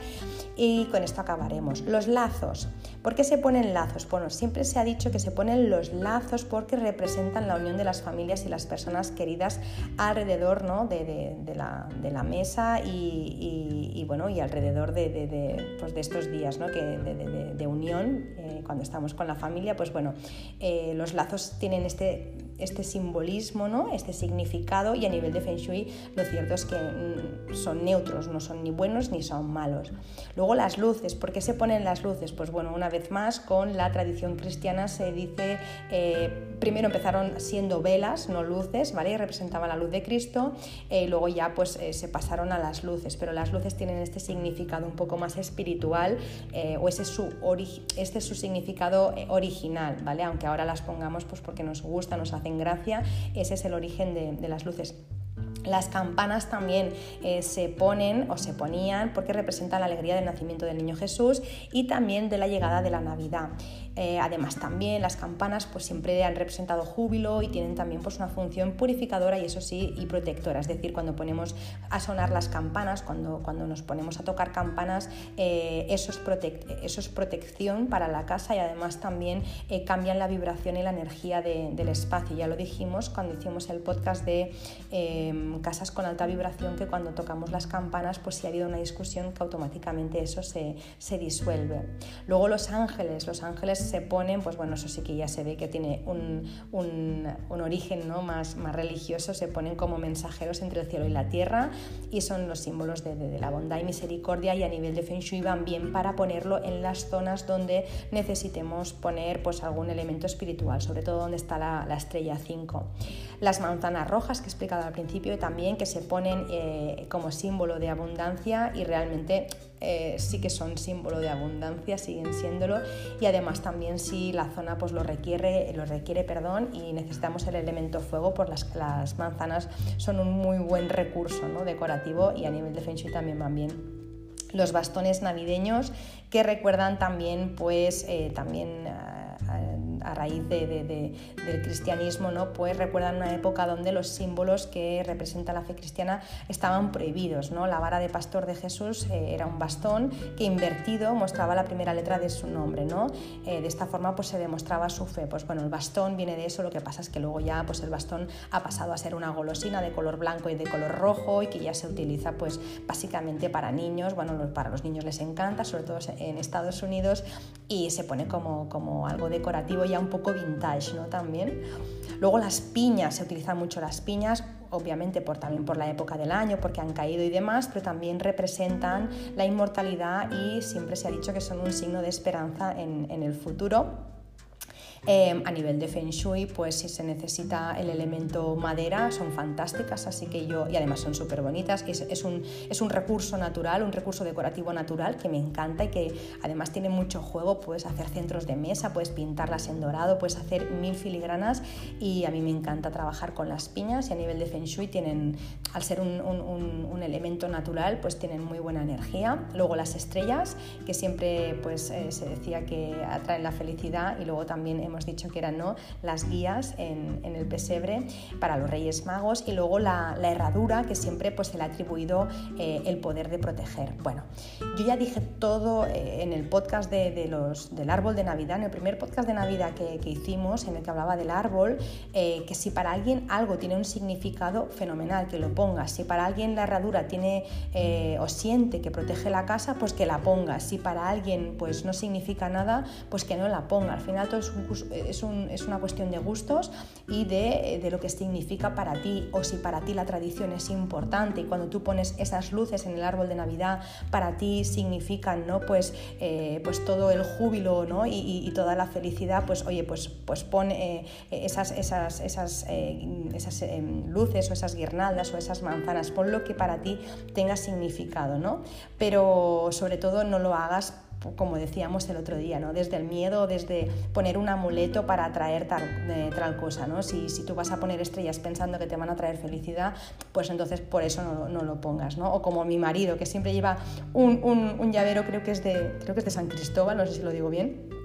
Speaker 1: y con esto acabaremos. Los lazos. ¿Por qué se ponen lazos? Bueno, siempre se ha dicho que se ponen los lazos porque representan la unión de las familias y las personas queridas alrededor ¿no? de, la, mesa y, bueno, y alrededor de, pues estos días ¿no? que, de, unión eh, cuando estamos con la familia, pues bueno, eh, los lazos tienen este este simbolismo, ¿no? este significado y a nivel de Feng Shui lo cierto es que mm, son neutros, no son ni buenos ni son malos. Luego las luces, ¿por qué se ponen las luces? Pues bueno, una vez más con la tradición cristiana se dice, eh, primero empezaron siendo velas, no luces, ¿vale? Y representaban la luz de Cristo eh, y luego ya pues eh, se pasaron a las luces, pero las luces tienen este significado un poco más espiritual o es su, este es su significado original, ¿vale? Aunque ahora las pongamos pues porque nos gusta, nos hacen gracia, ese es el origen de, las luces. Las campanas también eh, se ponen o se ponían porque representan la alegría del nacimiento del niño Jesús y también de la llegada de la Navidad. Eh, además también las campanas pues siempre han representado júbilo y tienen también pues una función purificadora y eso sí y protectora. Es decir, cuando ponemos a sonar las campanas, cuando, cuando nos ponemos a tocar campanas, eh, eso, es eso, es protección para la casa y además también eh, cambian la vibración y la energía del espacio. Ya lo dijimos cuando hicimos el podcast de em, casas con alta vibración que cuando tocamos las campanas pues si ha habido una discusión que automáticamente eso se, se disuelve. Luego los ángeles, los ángeles se ponen, pues bueno, eso sí que ya se ve que tiene un, origen ¿no? más, más religioso, se ponen como mensajeros entre el cielo y la tierra y son los símbolos de, la bondad y misericordia y a nivel de Feng Shui van bien para ponerlo en las zonas donde necesitemos poner pues algún elemento espiritual, sobre todo donde está la, estrella 5. Las manzanas rojas que he explicado al principio también que se ponen eh, como símbolo de abundancia y realmente eh, sí que son símbolo de abundancia, siguen siéndolo y además también si la zona pues lo requiere, lo requiere perdón, y necesitamos el elemento fuego, pues las, manzanas son un muy buen recurso ¿no? decorativo y a nivel de Feng también van bien los bastones navideños que recuerdan también pues eh, también a raíz del cristianismo, ¿no? pues recuerdan una época donde los símbolos que representa la fe cristiana estaban prohibidos. ¿no? La vara de pastor de Jesús eh, era un bastón que invertido mostraba la primera letra de su nombre. ¿no? Eh, de esta forma pues, se demostraba su fe. Pues bueno, el bastón viene de eso, lo que pasa es que luego ya pues, el bastón ha pasado a ser una golosina de color blanco y de color rojo y que ya se utiliza pues, básicamente para niños. Bueno, para los niños les encanta, sobre todo en Estados Unidos, y se pone como, como algo decorativo ya un poco vintage, ¿no? También. Luego las piñas, se utilizan mucho las piñas, obviamente por, también por la época del año, porque han caído y demás, pero también representan la inmortalidad y siempre se ha dicho que son un signo de esperanza en, en el futuro. Em, a nivel de Feng Shui, pues si se necesita el elemento madera, son fantásticas, así que yo, y además son súper bonitas, es, es, un, es un recurso natural, un recurso decorativo natural que me encanta y que además tiene mucho juego, puedes hacer centros de mesa, puedes pintarlas en dorado, puedes hacer mil filigranas y a mí me encanta trabajar con las piñas y a nivel de Feng Shui tienen, al ser un, un, elemento natural, pues tienen muy buena energía. Luego las estrellas, que siempre pues eh, se decía que atraen la felicidad y luego también hemos dicho que eran ¿no? las guías en, el pesebre para los Reyes Magos y luego la, herradura que siempre pues, se le ha atribuido eh, el poder de proteger. Bueno, yo ya dije todo eh, en el podcast de, los, del árbol de Navidad, en el primer podcast de Navidad que, hicimos, en el que hablaba del árbol, eh, que si para alguien algo tiene un significado fenomenal, que lo ponga. Si para alguien la herradura tiene o siente que protege la casa, pues que la ponga. Si para alguien pues no significa nada, pues que no la ponga. Al final todo es un, es, una cuestión de gustos y de, lo que significa para ti o si para ti la tradición es importante y cuando tú pones esas luces en el árbol de Navidad para ti significan ¿no? pues, eh, pues todo el júbilo ¿no? y, toda la felicidad, pues oye, pues, pues pon eh, esas, esas, esas, eh, esas luces o esas guirnaldas o esas manzanas, pon lo que para ti tenga significado, ¿no? pero sobre todo no lo hagas como decíamos el otro día, ¿no? desde el miedo, desde poner un amuleto para atraer tal, tal cosa. ¿no? Si, si, tú vas a poner estrellas pensando que te van a traer felicidad, pues entonces por eso no, no lo pongas. ¿no? O como mi marido, que siempre lleva un, un, un, llavero, creo que, es de, creo que es de San Cristóbal, no sé si lo digo bien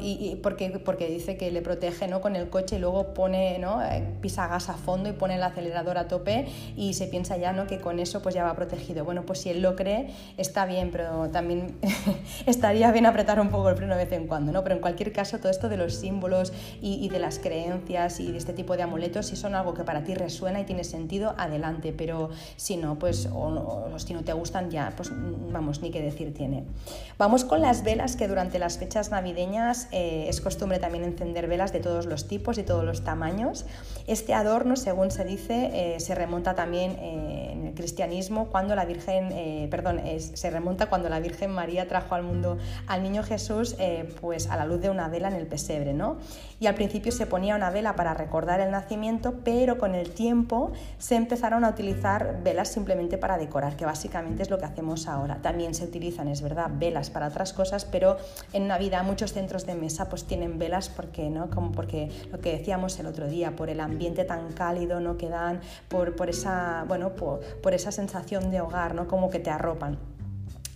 Speaker 1: y, porque, porque dice que le protege ¿no? con el coche y luego pone, ¿no? Eh, pisa gas a fondo y pone el acelerador a tope y se piensa ya ¿no? que con eso pues ya va protegido. Bueno, pues si él lo cree, está bien, pero también estaría bien apretar un poco el freno de vez en cuando, ¿no? Pero en cualquier caso, todo esto de los símbolos y, de las creencias y de este tipo de amuletos, si son algo que para ti resuena y tiene sentido, adelante, pero si no, pues o si no te gustan ya, pues vamos, ni qué decir tiene. Vamos con las velas que durante las fechas navideñas eh, es costumbre también encender velas de todos los tipos y todos los tamaños. Este adorno, según se dice, eh, se remonta también en el cristianismo cuando la Virgen, perdón, se remonta cuando la Virgen María trajo al mundo al niño Jesús pues a la luz de una vela en el pesebre, ¿no? Y al principio se ponía una vela para recordar el nacimiento, pero con el tiempo se empezaron a utilizar velas simplemente para decorar, que básicamente es lo que hacemos ahora. También se utilizan, es verdad, velas para otras cosas, pero en Navidad muchos centros de mesa pues tienen velas porque, ¿no? Como porque lo que decíamos el otro día, por el ambiente tan cálido ¿no? que dan, por, por esa, bueno, por, por esa sensación de hogar, ¿no? como que te arropan.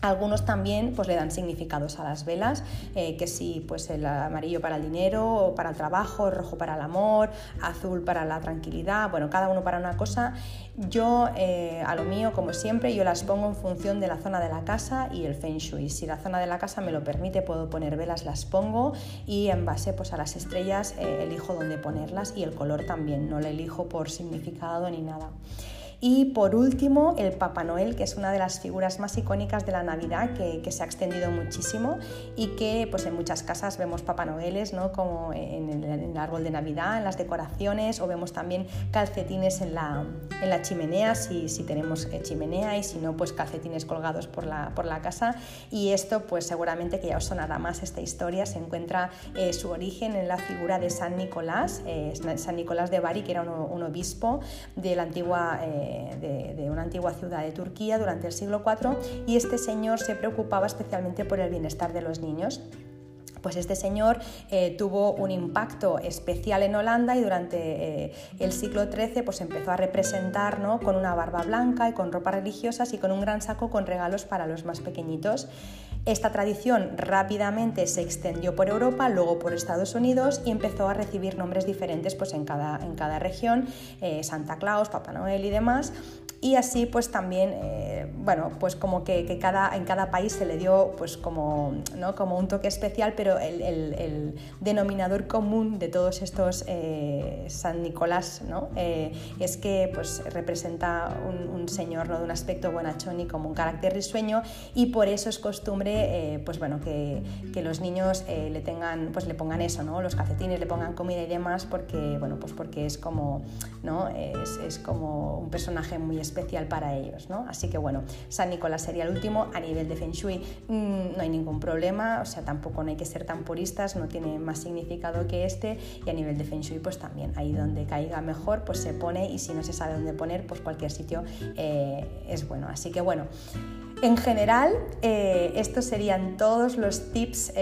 Speaker 1: Algunos también pues, le dan significados a las velas, eh, que sí, pues el amarillo para el dinero, o para el trabajo, rojo para el amor, azul para la tranquilidad, bueno, cada uno para una cosa. Yo, eh, a lo mío, como siempre, yo las pongo en función de la zona de la casa y el feng shui. Si la zona de la casa me lo permite, puedo poner velas, las pongo y en base pues, a las estrellas eh, elijo dónde ponerlas y el color también, no lo elijo por significado ni nada. Y por último, el Papá Noel, que es una de las figuras más icónicas de la Navidad, que, se ha extendido muchísimo y que pues, en muchas casas vemos Papá Noeles, ¿no? como en el, árbol de Navidad, en las decoraciones, o vemos también calcetines en la, en la chimenea, si, si tenemos eh, chimenea, y si no, pues calcetines colgados por la, por la casa. Y esto, pues seguramente que ya os sonará más esta historia, se encuentra eh, su origen en la figura de San Nicolás, eh, San Nicolás de Bari, que era un, obispo de la antigua de, una antigua ciudad de Turquía durante el siglo IV y este señor se preocupaba especialmente por el bienestar de los niños. Pues este señor eh, tuvo un impacto especial en Holanda y durante eh, el siglo XIII pues empezó a representar ¿no? con una barba blanca y con ropas religiosas y con un gran saco con regalos para los más pequeñitos. Esta tradición rápidamente se extendió por Europa, luego por Estados Unidos y empezó a recibir nombres diferentes pues, en, cada, en cada región, eh, Santa Claus, Papá Noel y demás y así pues también, eh, bueno, pues como que, cada, en cada país se le dio pues como, ¿no? como un toque especial, pero el, denominador común de todos estos eh, San Nicolás ¿no? Eh, es que pues representa un, señor ¿no? de un aspecto bonachón y como un carácter risueño y por eso es costumbre pues bueno, que, que los niños le tengan, pues le pongan eso, ¿no? los calcetines, le pongan comida y demás porque, bueno, pues porque es como, ¿no? es, es como un personaje muy especial especial para ellos. ¿no? Así que bueno, San Nicolás sería el último. A nivel de Feng Shui mm, no hay ningún problema, o sea, tampoco no hay que ser tan puristas, no tiene más significado que este. Y a nivel de Feng Shui, pues también, ahí donde caiga mejor, pues se pone y si no se sabe dónde poner, pues cualquier sitio eh, es bueno. Así que bueno. En general, eh, estos serían todos los tips eh,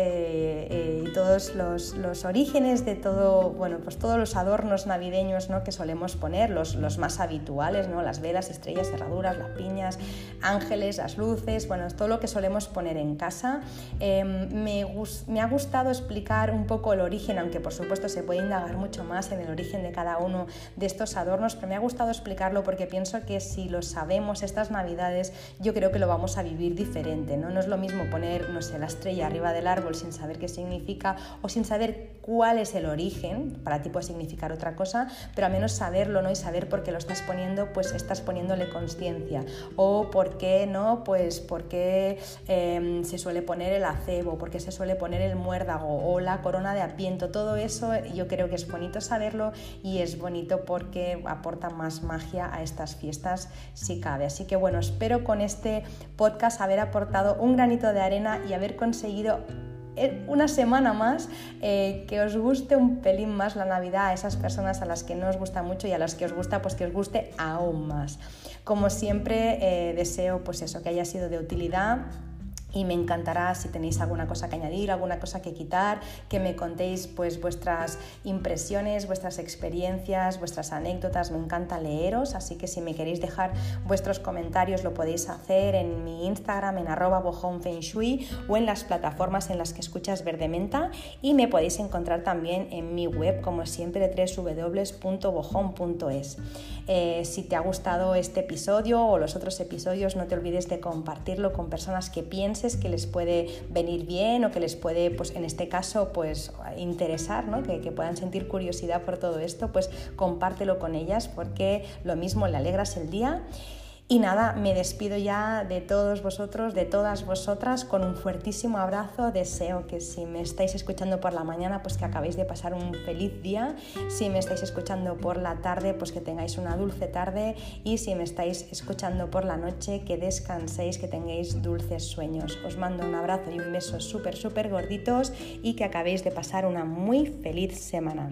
Speaker 1: eh, y todos los, orígenes de todo, bueno, pues todos los adornos navideños ¿no? que solemos poner, los, los, más habituales, ¿no? las velas, estrellas, cerraduras, las piñas, ángeles, las luces, bueno, todo lo que solemos poner en casa. Em, me, me ha gustado explicar un poco el origen, aunque por supuesto se puede indagar mucho más en el origen de cada uno de estos adornos, pero me ha gustado explicarlo porque pienso que si lo sabemos estas navidades, yo creo que lo vamos a vivir diferente. ¿no? no es lo mismo poner, no sé, la estrella arriba del árbol sin saber qué significa o sin saber cuál es el origen, para ti puede significar otra cosa, pero al menos saberlo ¿no? y saber por qué lo estás poniendo, pues estás poniéndole conciencia. O por qué, ¿no? Pues por qué em, se suele poner el acebo, por qué se suele poner el muérdago o la corona de apiento. Todo eso yo creo que es bonito saberlo y es bonito porque aporta más magia a estas fiestas si cabe. Así que bueno, espero con este podcast haber aportado un granito de arena y haber conseguido eh, una semana más eh, que os guste un pelín más la Navidad a esas personas a las que no os gusta mucho y a las que os gusta pues que os guste aún más. Como siempre eh, deseo pues eso, que haya sido de utilidad y me encantará si tenéis alguna cosa que añadir, alguna cosa que quitar, que me contéis pues vuestras impresiones, vuestras experiencias, vuestras anécdotas, me encanta leeros, así que si me queréis dejar vuestros comentarios lo podéis hacer en mi Instagram en arroba Shui o en las plataformas en las que escuchas Verdementa y me podéis encontrar también en mi web como siempre www.bojón.es. Eh, si te ha gustado este episodio o los otros episodios no te olvides de compartirlo con personas que piensen que les puede venir bien o que les puede, pues en este caso, pues interesar, ¿no? que, que puedan sentir curiosidad por todo esto, pues compártelo con ellas porque lo mismo le alegras el día. Y nada, me despido ya de todos vosotros, de todas vosotras, con un fuertísimo abrazo. Deseo que si me estáis escuchando por la mañana, pues que acabéis de pasar un feliz día. Si me estáis escuchando por la tarde, pues que tengáis una dulce tarde. Y si me estáis escuchando por la noche, que descanséis, que tengáis dulces sueños. Os mando un abrazo y un beso súper, súper gorditos y que acabéis de pasar una muy feliz semana.